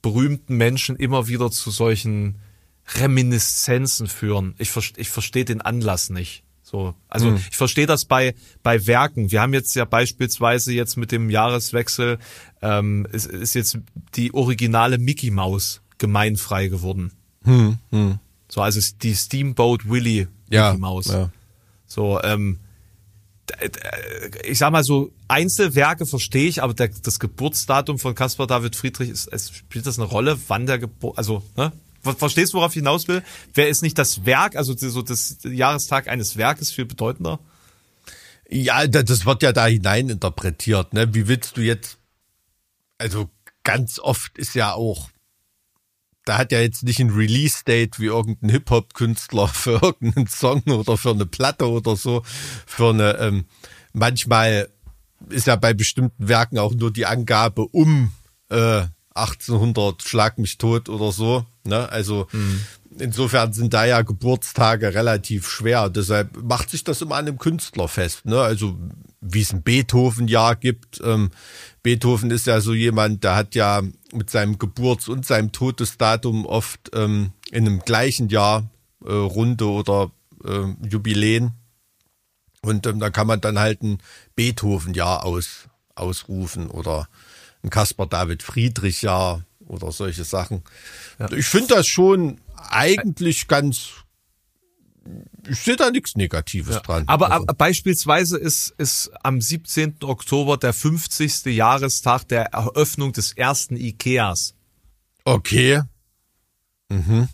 berühmten Menschen immer wieder zu solchen Reminiszenzen führen. Ich, ich verstehe den Anlass nicht. So, also hm. ich verstehe das bei bei Werken. Wir haben jetzt ja beispielsweise jetzt mit dem Jahreswechsel ähm, ist, ist jetzt die originale Mickey Maus gemeinfrei geworden. Hm, hm. So, also die Steamboat Willie ja, Mickey Maus. Ja. So, ähm, ich sag mal so Einzelwerke verstehe ich, aber der, das Geburtsdatum von Caspar David Friedrich ist, es spielt das eine Rolle, wann der Geburt, also ne, Verstehst du, worauf ich hinaus will? Wer ist nicht das Werk, also so das Jahrestag eines Werkes viel bedeutender? Ja, das wird ja da hinein interpretiert. Ne? Wie willst du jetzt, also ganz oft ist ja auch, da hat ja jetzt nicht ein Release-Date wie irgendein Hip-Hop-Künstler für irgendeinen Song oder für eine Platte oder so. Für eine, ähm, manchmal ist ja bei bestimmten Werken auch nur die Angabe um äh, 1800 Schlag mich tot oder so. Ne? Also mhm. insofern sind da ja Geburtstage relativ schwer. Deshalb macht sich das immer an einem Künstler fest. Ne? Also wie es ein Beethoven-Jahr gibt. Ähm, Beethoven ist ja so jemand, der hat ja mit seinem Geburts- und seinem Todesdatum oft ähm, in einem gleichen Jahr äh, Runde oder äh, Jubiläen. Und ähm, da kann man dann halt ein Beethoven-Jahr aus, ausrufen oder ein Caspar David Friedrich Jahr oder solche Sachen. Ja. Ich finde das schon eigentlich ganz ich sehe da nichts Negatives ja. dran. Aber also. beispielsweise ist, ist am 17. Oktober der 50. Jahrestag der Eröffnung des ersten Ikeas. Okay. Mhm.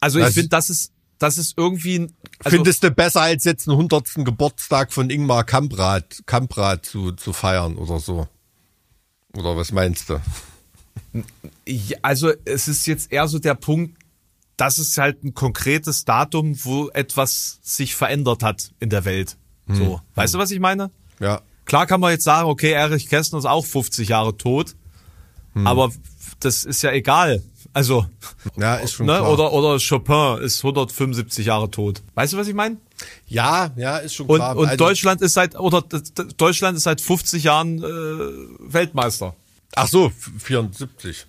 Also ich finde, das ist, das ist irgendwie. Also Findest du besser als jetzt einen 100. Geburtstag von Ingmar Kamprad, Kamprad zu, zu feiern oder so? Oder was meinst du? Also es ist jetzt eher so der Punkt, das ist halt ein konkretes Datum, wo etwas sich verändert hat in der Welt. So, hm. weißt du, was ich meine? Ja. Klar kann man jetzt sagen, okay, Erich Kästner ist auch 50 Jahre tot, hm. aber das ist ja egal. Also, ja, ist schon ne? klar. Oder, oder Chopin ist 175 Jahre tot. Weißt du, was ich meine? Ja, ja, ist schon klar. Und, und also, Deutschland ist seit oder Deutschland ist seit 50 Jahren äh, Weltmeister. Ach so, 74.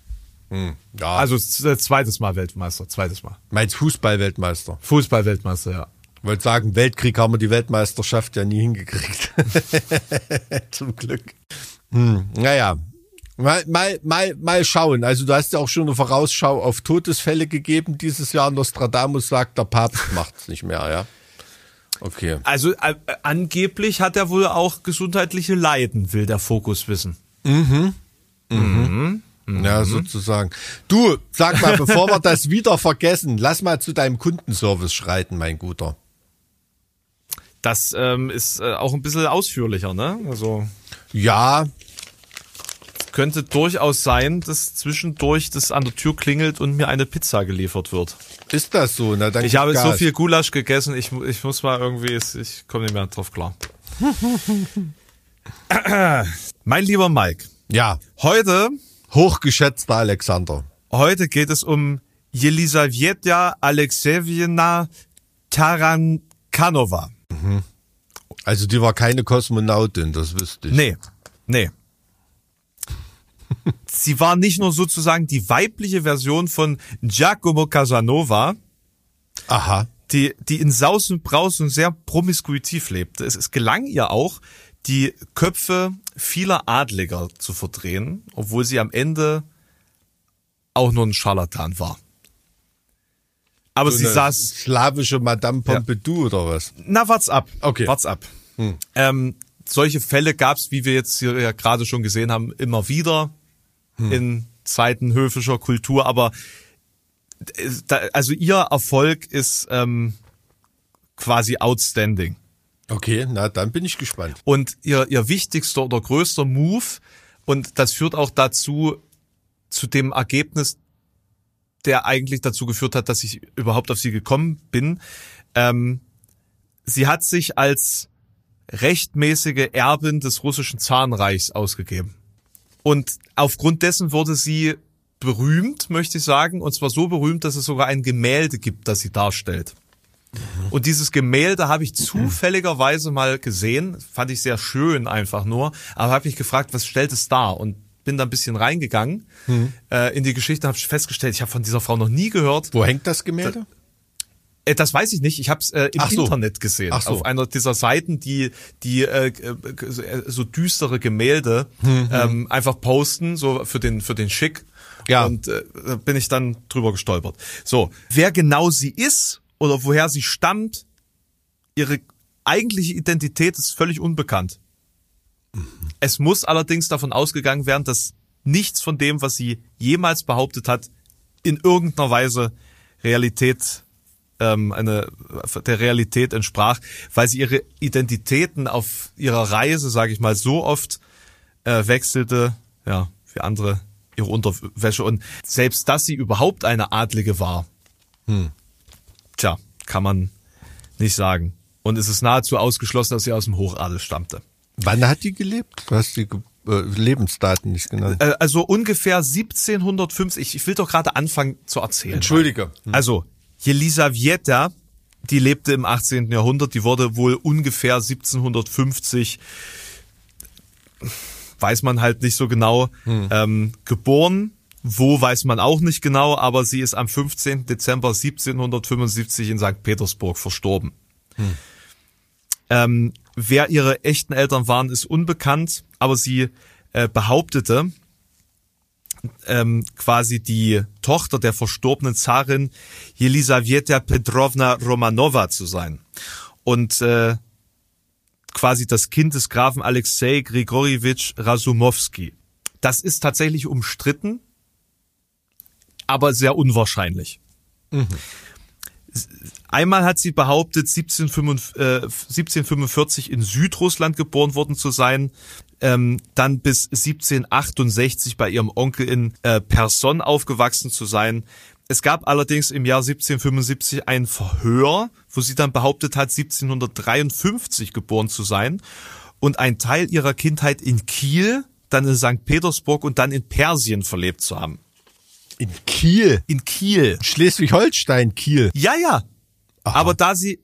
Hm, ja. Also zweites Mal Weltmeister, zweites Mal. Meinst Fußball-Weltmeister? Fußball-Weltmeister, ja. wollte sagen, Weltkrieg haben wir die Weltmeisterschaft ja nie hingekriegt. Zum Glück. Hm, naja, mal, mal, mal, mal schauen. Also du hast ja auch schon eine Vorausschau auf Todesfälle gegeben dieses Jahr. Nostradamus sagt, der Papst macht's nicht mehr, ja. Okay. Also äh, angeblich hat er wohl auch gesundheitliche Leiden, will der Fokus wissen. Ja, sozusagen. Du, sag mal, bevor wir das wieder vergessen, lass mal zu deinem Kundenservice schreiten, mein Guter. Das ähm, ist äh, auch ein bisschen ausführlicher, ne? Also Ja, könnte durchaus sein, dass zwischendurch das an der Tür klingelt und mir eine Pizza geliefert wird. ist das so? Na, dann Ich habe so Gas. viel Gulasch gegessen, ich, ich muss mal irgendwie, ich komme nicht mehr drauf klar. mein lieber Mike, Ja, heute, hochgeschätzter Alexander. heute geht es um Jelisaveta Alexejewna Tarankanova. Also die war keine Kosmonautin, das wüsste ich. Nee, nee. Sie war nicht nur sozusagen die weibliche Version von Giacomo Casanova, Aha. die, die in Saus und Braus und sehr promiskuitiv lebte. Es, es gelang ihr auch, die Köpfe vieler Adliger zu verdrehen, obwohl sie am Ende auch nur ein Scharlatan war. Aber So sie saß, slawische Madame Pompidou oder was? na, wart's ab. Okay. Wart's ab. Ähm, solche Fälle gab's, wie wir jetzt hier ja gerade schon gesehen haben, immer wieder in Zeiten höfischer Kultur, aber äh, da, also ihr Erfolg ist ähm, quasi outstanding. Okay, na dann bin ich gespannt. Und ihr, ihr wichtigster oder größter Move, und das führt auch dazu, zu dem Ergebnis, der eigentlich dazu geführt hat, dass ich überhaupt auf sie gekommen bin. Ähm, sie hat sich als rechtmäßige Erbin des russischen Zarenreichs ausgegeben. Und aufgrund dessen wurde sie berühmt, möchte ich sagen, und zwar so berühmt, dass es sogar ein Gemälde gibt, das sie darstellt. Und dieses Gemälde habe ich zufälligerweise mal gesehen, fand ich sehr schön einfach nur, aber habe mich gefragt, was stellt es dar? Und bin da ein bisschen reingegangen äh, in die Geschichte, habe festgestellt, ich habe von dieser Frau noch nie gehört. Wo hängt das Gemälde? Äh, das weiß ich nicht. Ich habe es äh, im so. Internet gesehen. Ach so. Auf einer dieser Seiten, die die äh, äh, so düstere Gemälde Mhm. ähm, einfach posten, so für den für den Schick. Ja. Und äh, da bin ich dann drüber gestolpert. So, wer genau sie ist oder woher sie stammt, ihre eigentliche Identität ist völlig unbekannt. Es muss allerdings davon ausgegangen werden, dass nichts von dem, was sie jemals behauptet hat, in irgendeiner Weise Realität ähm, eine der Realität entsprach, weil sie ihre Identitäten auf ihrer Reise, sage ich mal, so oft äh, wechselte, ja, wie andere ihre Unterwäsche und selbst dass sie überhaupt eine Adlige war, tja, kann man nicht sagen. Und es ist nahezu ausgeschlossen, dass sie aus dem Hochadel stammte. Wann hat die gelebt? Du hast die Ge- äh, Lebensdaten nicht genannt. Äh, also ungefähr 1750. Ich, ich will doch gerade anfangen zu erzählen. Entschuldige. Also, Jelisaveta, die lebte im 18. Jahrhundert, die wurde wohl ungefähr 1750, weiß man halt nicht so genau, ähm, geboren. Wo weiß man auch nicht genau, aber sie ist am 15. Dezember 1775 in St. Petersburg verstorben. Ähm, wer ihre echten Eltern waren, ist unbekannt, aber sie äh, behauptete, ähm, quasi die Tochter der verstorbenen Zarin Jelisaveta Petrovna Romanova zu sein. Und äh, quasi das Kind des Grafen Alexei Grigorjewitsch Rasumowski. Das ist tatsächlich umstritten, aber sehr unwahrscheinlich. Einmal hat sie behauptet, 1745, äh, 1745 in Südrussland geboren worden zu sein, ähm, dann bis 1768 bei ihrem Onkel in äh, Person aufgewachsen zu sein. Es gab allerdings im Jahr 1775 ein Verhör, wo sie dann behauptet hat, 1753 geboren zu sein und ein Teil ihrer Kindheit in Kiel, dann in St. Petersburg und dann in Persien verlebt zu haben. In Kiel. In Kiel. Schleswig-Holstein, Kiel. Ja, ja. Aber da sie,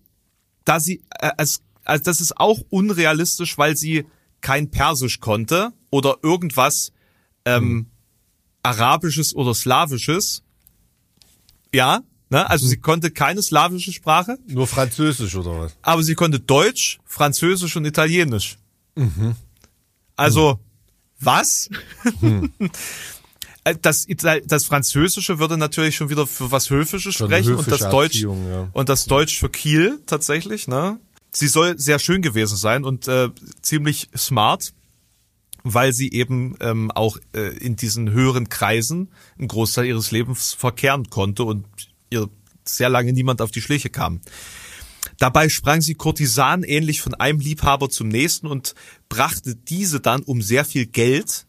da sie, äh, als, also das ist auch unrealistisch, weil sie kein Persisch konnte oder irgendwas ähm, Arabisches oder Slawisches. Ja, Ne? Also sie konnte keine slawische Sprache, Nur Französisch oder was? aber sie konnte Deutsch, Französisch und Italienisch. Also, was? Äh, Das, das Französische würde natürlich schon wieder für was Höfisches sprechen und das Deutsch Erziehung, ja. und das Deutsch für Kiel tatsächlich. Ne? Sie soll sehr schön gewesen sein und äh, ziemlich smart, weil sie eben ähm, auch äh, in diesen höheren Kreisen einen Großteil ihres Lebens verkehren konnte und ihr sehr lange niemand auf die Schliche kam. Dabei sprang sie Kurtisan ähnlich von einem Liebhaber zum nächsten und brachte diese dann um sehr viel Geld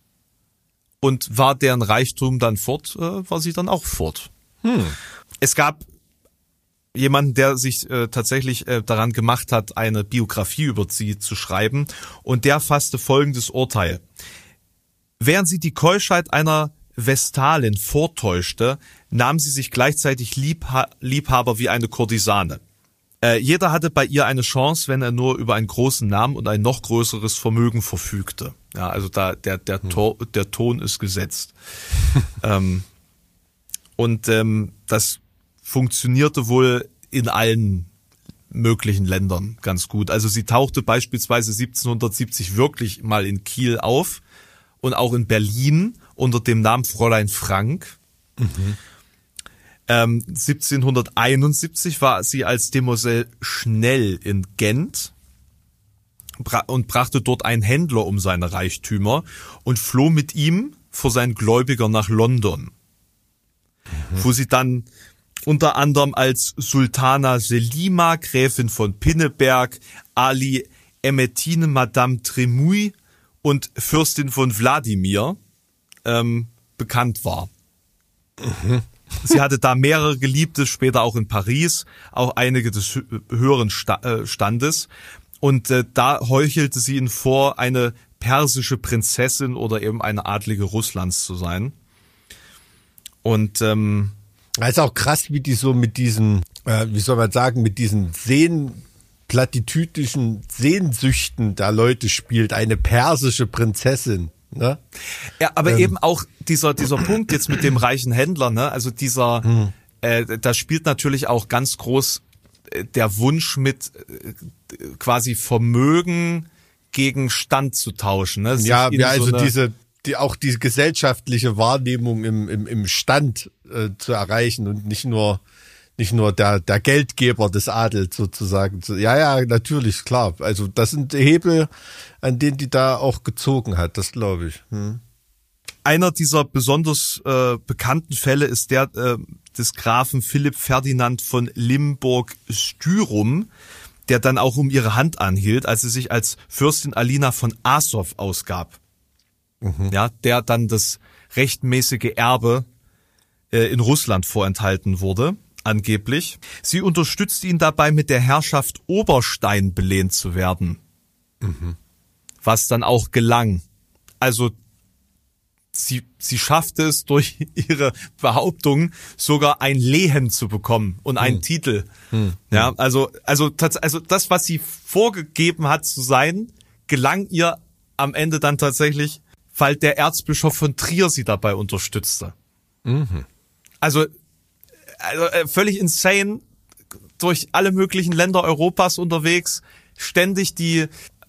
und war deren Reichtum dann fort, äh, war sie dann auch fort. Es gab jemanden, der sich äh, tatsächlich äh, daran gemacht hat, eine Biografie über sie zu schreiben und der fasste folgendes Urteil. Während sie die Keuschheit einer Vestalin vortäuschte, nahm sie sich gleichzeitig Liebha Liebhaber wie eine Kurtisane. Äh, jeder hatte bei ihr eine Chance, wenn er nur über einen großen Namen und ein noch größeres Vermögen verfügte. Ja, also da der der, Tor, der Ton ist gesetzt. ähm, und ähm, das funktionierte wohl in allen möglichen Ländern ganz gut. Also sie tauchte beispielsweise 1770 wirklich mal in Kiel auf und auch in Berlin unter dem Namen Fräulein Frank. Ähm, 1771 war sie als Demoiselle Schnell in Gent und brachte dort einen Händler um seine Reichtümer und floh mit ihm vor seinen Gläubiger nach London, wo sie dann unter anderem als Sultana Selima, Gräfin von Pinneberg, Ali Emetine Madame Tremouille und Fürstin von Wladimir ähm, bekannt war. Sie hatte da mehrere Geliebte, später auch in Paris, auch einige des hö- höheren äh, Standes. Und äh, da heuchelte sie ihnen vor, eine persische Prinzessin oder eben eine Adlige Russlands zu sein. Und ähm, Es ist auch krass, wie die so mit diesen, äh, wie soll man sagen, mit diesen Sehn, plattitüdischen Sehnsüchten der Leute spielt. Eine persische Prinzessin. Ne? Ja, aber eben auch dieser, dieser Punkt jetzt mit dem reichen Händler, ne? Also dieser, äh, da spielt natürlich auch ganz groß der Wunsch mit äh, quasi Vermögen gegen Stand zu tauschen. Ne? Ja, ja, so also eine- diese, die, auch diese gesellschaftliche Wahrnehmung im, im, im Stand äh, zu erreichen und nicht nur nicht nur der, der Geldgeber des Adels sozusagen. zu- Ja, ja, natürlich, klar. Also das sind Hebel, an denen die da auch gezogen hat, das glaube ich. Hm. Einer dieser besonders äh, bekannten Fälle ist der äh, des Grafen Philipp Ferdinand von Limburg-Styrum, der dann auch um ihre Hand anhielt, als sie sich als Fürstin Alina von Asow ausgab. Ja, der dann das rechtmäßige Erbe äh, in Russland vorenthalten wurde, angeblich. Sie unterstützte ihn dabei, mit der Herrschaft Oberstein belehnt zu werden. Was dann auch gelang. Also sie, sie schaffte es durch ihre Behauptung sogar ein Lehen zu bekommen und einen Titel. Ja, also, also, also das, was sie vorgegeben hat zu sein, gelang ihr am Ende dann tatsächlich, weil der Erzbischof von Trier sie dabei unterstützte. Also, also äh, völlig insane, durch alle möglichen Länder Europas unterwegs, ständig die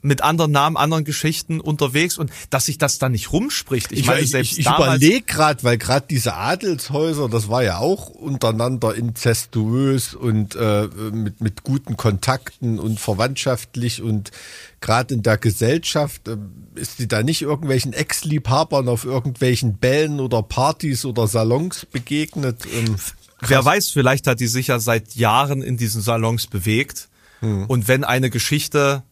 mit anderen Namen, anderen Geschichten unterwegs und dass sich das dann nicht rumspricht. Ich, Ich, meine, selbst ich, ich überlege gerade, weil gerade diese Adelshäuser, das war ja auch untereinander inzestuös und äh, mit, mit guten Kontakten und verwandtschaftlich und gerade in der Gesellschaft äh, ist die da nicht irgendwelchen Ex-Liebhabern auf irgendwelchen Bällen oder Partys oder Salons begegnet. Ähm, wer weiß, vielleicht hat die sich ja seit Jahren in diesen Salons bewegt und wenn eine Geschichte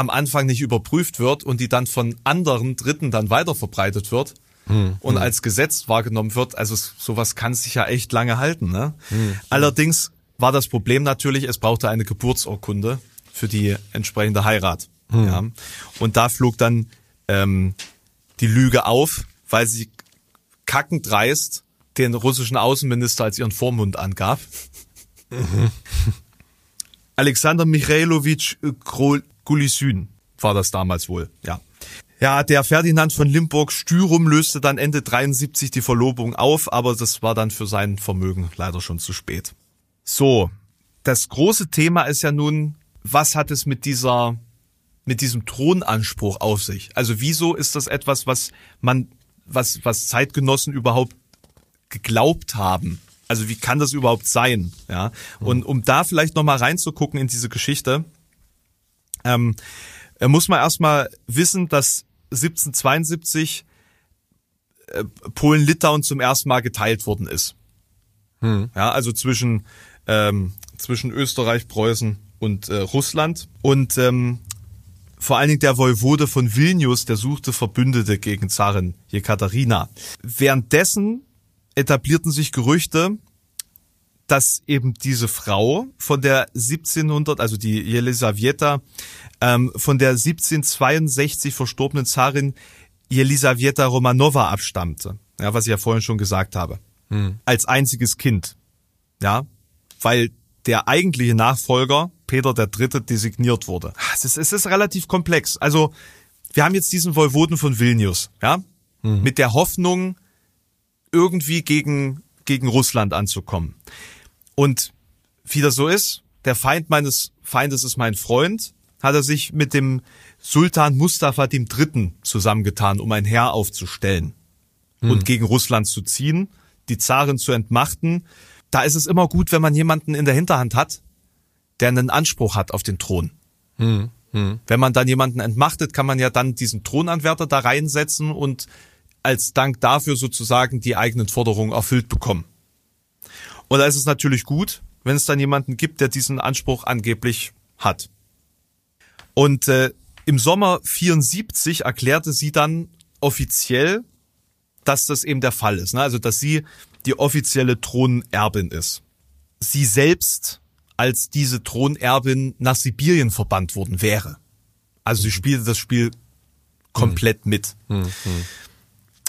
am Anfang nicht überprüft wird und die dann von anderen Dritten dann weiter verbreitet wird und als Gesetz wahrgenommen wird, also sowas kann sich ja echt lange halten. Ne? Allerdings war das Problem natürlich, es brauchte eine Geburtsurkunde für die entsprechende Heirat. Ja? Und da flog dann ähm, die Lüge auf, weil sie kackend dreist den russischen Außenminister als ihren Vormund angab. Alexander Michailowitsch Gulisyn war das damals wohl, ja. Ja, der Ferdinand von Limburg-Styrum löste dann Ende 73 die Verlobung auf, aber das war dann für sein Vermögen leider schon zu spät. So, das große Thema ist ja nun, was hat es mit dieser, mit diesem Thronanspruch auf sich? Also wieso ist das etwas, was man, was, was Zeitgenossen überhaupt geglaubt haben? Also wie kann das überhaupt sein? Ja. Und um da vielleicht nochmal reinzugucken in diese Geschichte, ähm, muss man erstmal wissen, dass 1772 äh, Polen-Litauen zum ersten Mal geteilt worden ist. Hm. Ja, also zwischen, ähm, zwischen Österreich, Preußen und äh, Russland. Und ähm, vor allen Dingen der Woivode von Vilnius, der suchte Verbündete gegen Zarin Jekaterina. Währenddessen etablierten sich Gerüchte, dass eben diese Frau von der 1700, also die Jelisaweta, ähm, von der 1762 verstorbenen Zarin Jelisaweta Romanova abstammte. Ja, was ich ja vorhin schon gesagt habe. Hm. Als einziges Kind. Ja, weil der eigentliche Nachfolger, Peter III., designiert wurde. Es ist, es ist relativ komplex. Also, wir haben jetzt diesen Voivoden von Vilnius, ja, hm. mit der Hoffnung, irgendwie gegen, gegen Russland anzukommen. Und wie das so ist, der Feind meines Feindes ist mein Freund, hat er sich mit dem Sultan Mustafa III. zusammengetan, um ein Heer aufzustellen hm. und gegen Russland zu ziehen, die Zaren zu entmachten. Da ist es immer gut, wenn man jemanden in der Hinterhand hat, der einen Anspruch hat auf den Thron. Hm. Hm. Wenn man dann jemanden entmachtet, kann man ja dann diesen Thronanwärter da reinsetzen und als Dank dafür sozusagen die eigenen Forderungen erfüllt bekommen. Und da ist es natürlich gut, wenn es dann jemanden gibt, der diesen Anspruch angeblich hat. Und äh, im Sommer 74 erklärte sie dann offiziell, dass das eben der Fall ist. Ne? Also dass sie die offizielle Thronerbin ist. Sie selbst als diese Thronerbin nach Sibirien verbannt worden wäre. Also sie spielte das Spiel komplett mit. Mhm.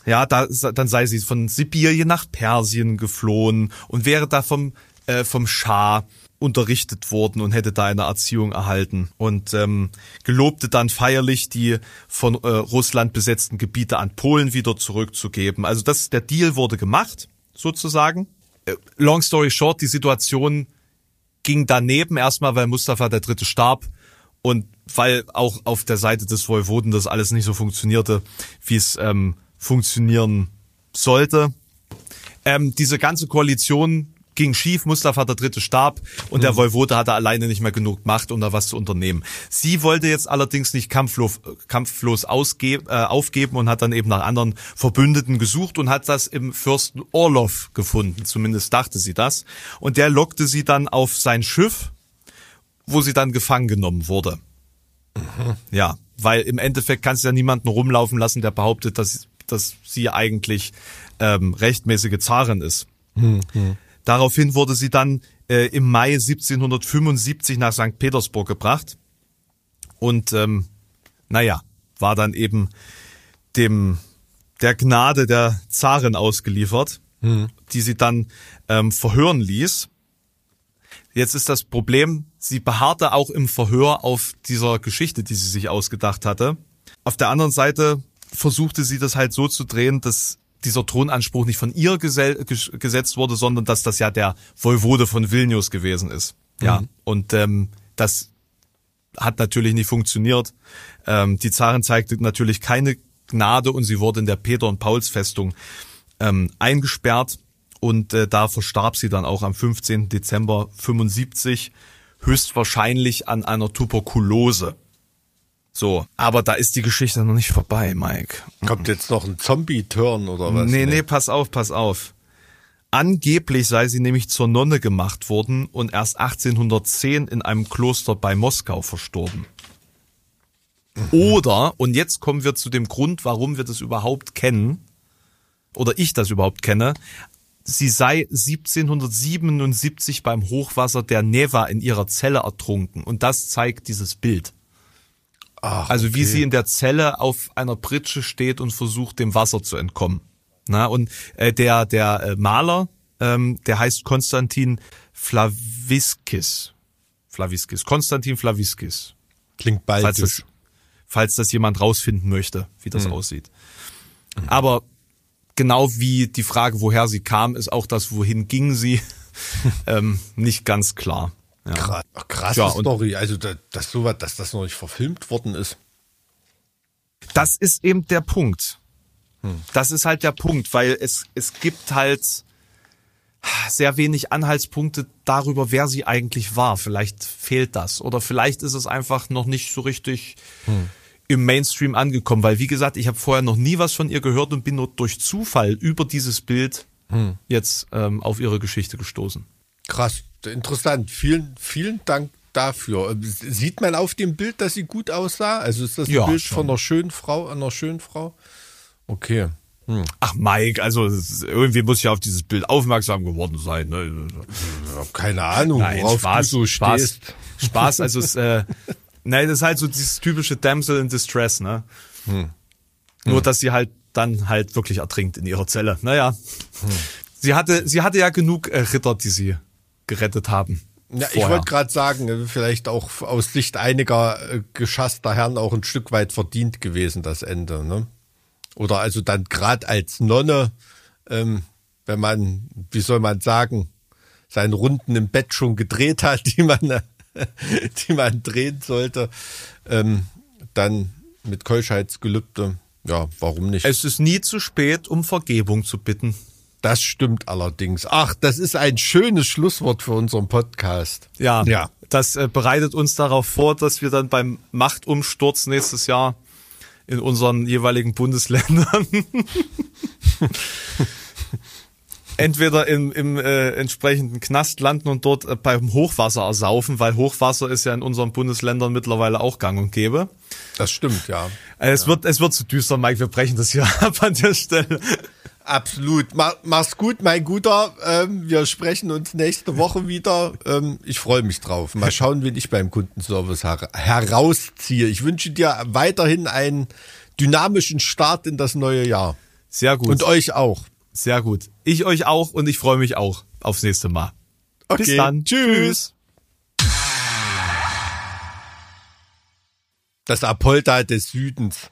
Ja, da, dann sei sie von Sibirien nach Persien geflohen und wäre da vom, äh, vom Schah unterrichtet worden und hätte da eine Erziehung erhalten und ähm, gelobte dann feierlich die von äh, Russland besetzten Gebiete an Polen wieder zurückzugeben. Also das der Deal wurde gemacht sozusagen. Äh, long story short, die Situation ging daneben erstmal, weil Mustafa der Dritte starb und weil auch auf der Seite des Woiwoden das alles nicht so funktionierte, wie es ähm, funktionieren sollte. Ähm, diese ganze Koalition ging schief, Mustafa der Dritte starb und mhm. der Voivode hatte alleine nicht mehr genug Macht, um da was zu unternehmen. Sie wollte jetzt allerdings nicht kampflos, kampflos ausge, äh, aufgeben und hat dann eben nach anderen Verbündeten gesucht und hat das im Fürsten Orlov gefunden, zumindest dachte sie das. Und der lockte sie dann auf sein Schiff, wo sie dann gefangen genommen wurde. Mhm. Ja, weil im Endeffekt kannst du ja niemanden rumlaufen lassen, der behauptet, dass dass sie eigentlich ähm, rechtmäßige Zarin ist. Hm, hm. Daraufhin wurde sie dann äh, im Mai 1775 nach St. Petersburg gebracht und ähm, naja, war dann eben dem der Gnade der Zarin ausgeliefert, hm. die sie dann ähm, verhören ließ. Jetzt ist das Problem, sie beharrte auch im Verhör auf dieser Geschichte, die sie sich ausgedacht hatte. Auf der anderen Seite versuchte sie das halt so zu drehen, dass dieser Thronanspruch nicht von ihr gesetzt wurde, sondern dass das ja der Voivode von Vilnius gewesen ist. Ja, mhm. und ähm, das hat natürlich nicht funktioniert. Ähm, die Zarin zeigte natürlich keine Gnade und sie wurde in der Peter- und Pauls-Festung ähm, eingesperrt und äh, da verstarb sie dann auch am 15. Dezember 75 höchstwahrscheinlich an einer Tuberkulose. So, aber da ist die Geschichte noch nicht vorbei, Mike. Kommt jetzt noch ein Zombie-Turn oder was? Nee, nee, pass auf, pass auf. Angeblich sei sie nämlich zur Nonne gemacht worden und erst 1810 in einem Kloster bei Moskau verstorben. Oder, und jetzt kommen wir zu dem Grund, warum wir das überhaupt kennen, oder ich das überhaupt kenne, sie sei 1777 beim Hochwasser der Neva in ihrer Zelle ertrunken. Und das zeigt dieses Bild. Ach, also wie sie in der Zelle auf einer Pritsche steht und versucht, dem Wasser zu entkommen. Na, und äh, der, der äh, Maler, ähm, der heißt Konstantin Flaviskis. Flaviskis. Konstantin Flaviskis. Klingt baltisch. Falls das, falls das jemand rausfinden möchte, wie das mhm. aussieht. Mhm. Aber genau wie die Frage, woher sie kam, ist auch das, wohin ging sie, ähm, nicht ganz klar. Ja. Krass, krasse Ja, Story. Also, da- dass, sowas, dass das noch nicht verfilmt worden ist. Das ist eben der Punkt. Das ist halt der Punkt, weil es, es gibt halt sehr wenig Anhaltspunkte darüber, wer sie eigentlich war. Vielleicht fehlt das. Oder vielleicht ist es einfach noch nicht so richtig im Mainstream angekommen. Weil, wie gesagt, ich habe vorher noch nie was von ihr gehört und bin nur durch Zufall über dieses Bild jetzt ähm, auf ihre Geschichte gestoßen. Krass, interessant. Vielen, vielen Dank dafür. Sieht man auf dem Bild, dass sie gut aussah? Also ist das ein Ja, Bild schon. von einer schönen Frau, einer schönen Frau? Okay. Ach, Mike, also irgendwie muss ich auf dieses Bild aufmerksam geworden sein. Ne? Ich keine Ahnung, Nein, worauf Spaß, du so Spaß, stehst. Spaß, also es, äh, nein, das ist halt so dieses typische Damsel in Distress, ne? Hm. Nur, dass sie halt dann halt wirklich ertrinkt in ihrer Zelle. Naja. Sie hatte, sie hatte ja genug äh, Ritter, die sie gerettet haben. Ja, ich wollte gerade sagen, äh, vielleicht auch aus Sicht einiger äh, geschasster Herren auch ein Stück weit verdient gewesen, das Ende. Ne? Oder also dann gerade als Nonne, ähm, wenn man, wie soll man sagen, seine Runden im Bett schon gedreht hat, die man, äh, die man drehen sollte, ähm, dann mit Keuschheitsgelübde, ja, warum nicht? Es ist nie zu spät, um Vergebung zu bitten. Das stimmt allerdings. Ach, das ist ein schönes Schlusswort für unseren Podcast. Ja, Ja. das äh, bereitet uns darauf vor, dass wir dann beim Machtumsturz nächstes Jahr in unseren jeweiligen Bundesländern entweder im, im äh, entsprechenden Knast landen und dort äh, beim Hochwasser ersaufen, weil Hochwasser ist ja in unseren Bundesländern mittlerweile auch gang und gäbe. Das stimmt, ja. Äh, es, wird, es wird zu düster, Mike, wir brechen das hier ab an der Stelle. Absolut. Ma mach's gut, mein Guter. Ähm, wir sprechen uns nächste Woche wieder. Ähm, ich freue mich drauf. Mal schauen, wen ich beim Kundenservice her herausziehe. Ich wünsche dir weiterhin einen dynamischen Start in das neue Jahr. Sehr gut, Und euch auch. sehr gut. Ich euch auch und ich freue mich auch aufs nächste Mal. Bis Okay, dann. tschüss. Das Apolda des Südens.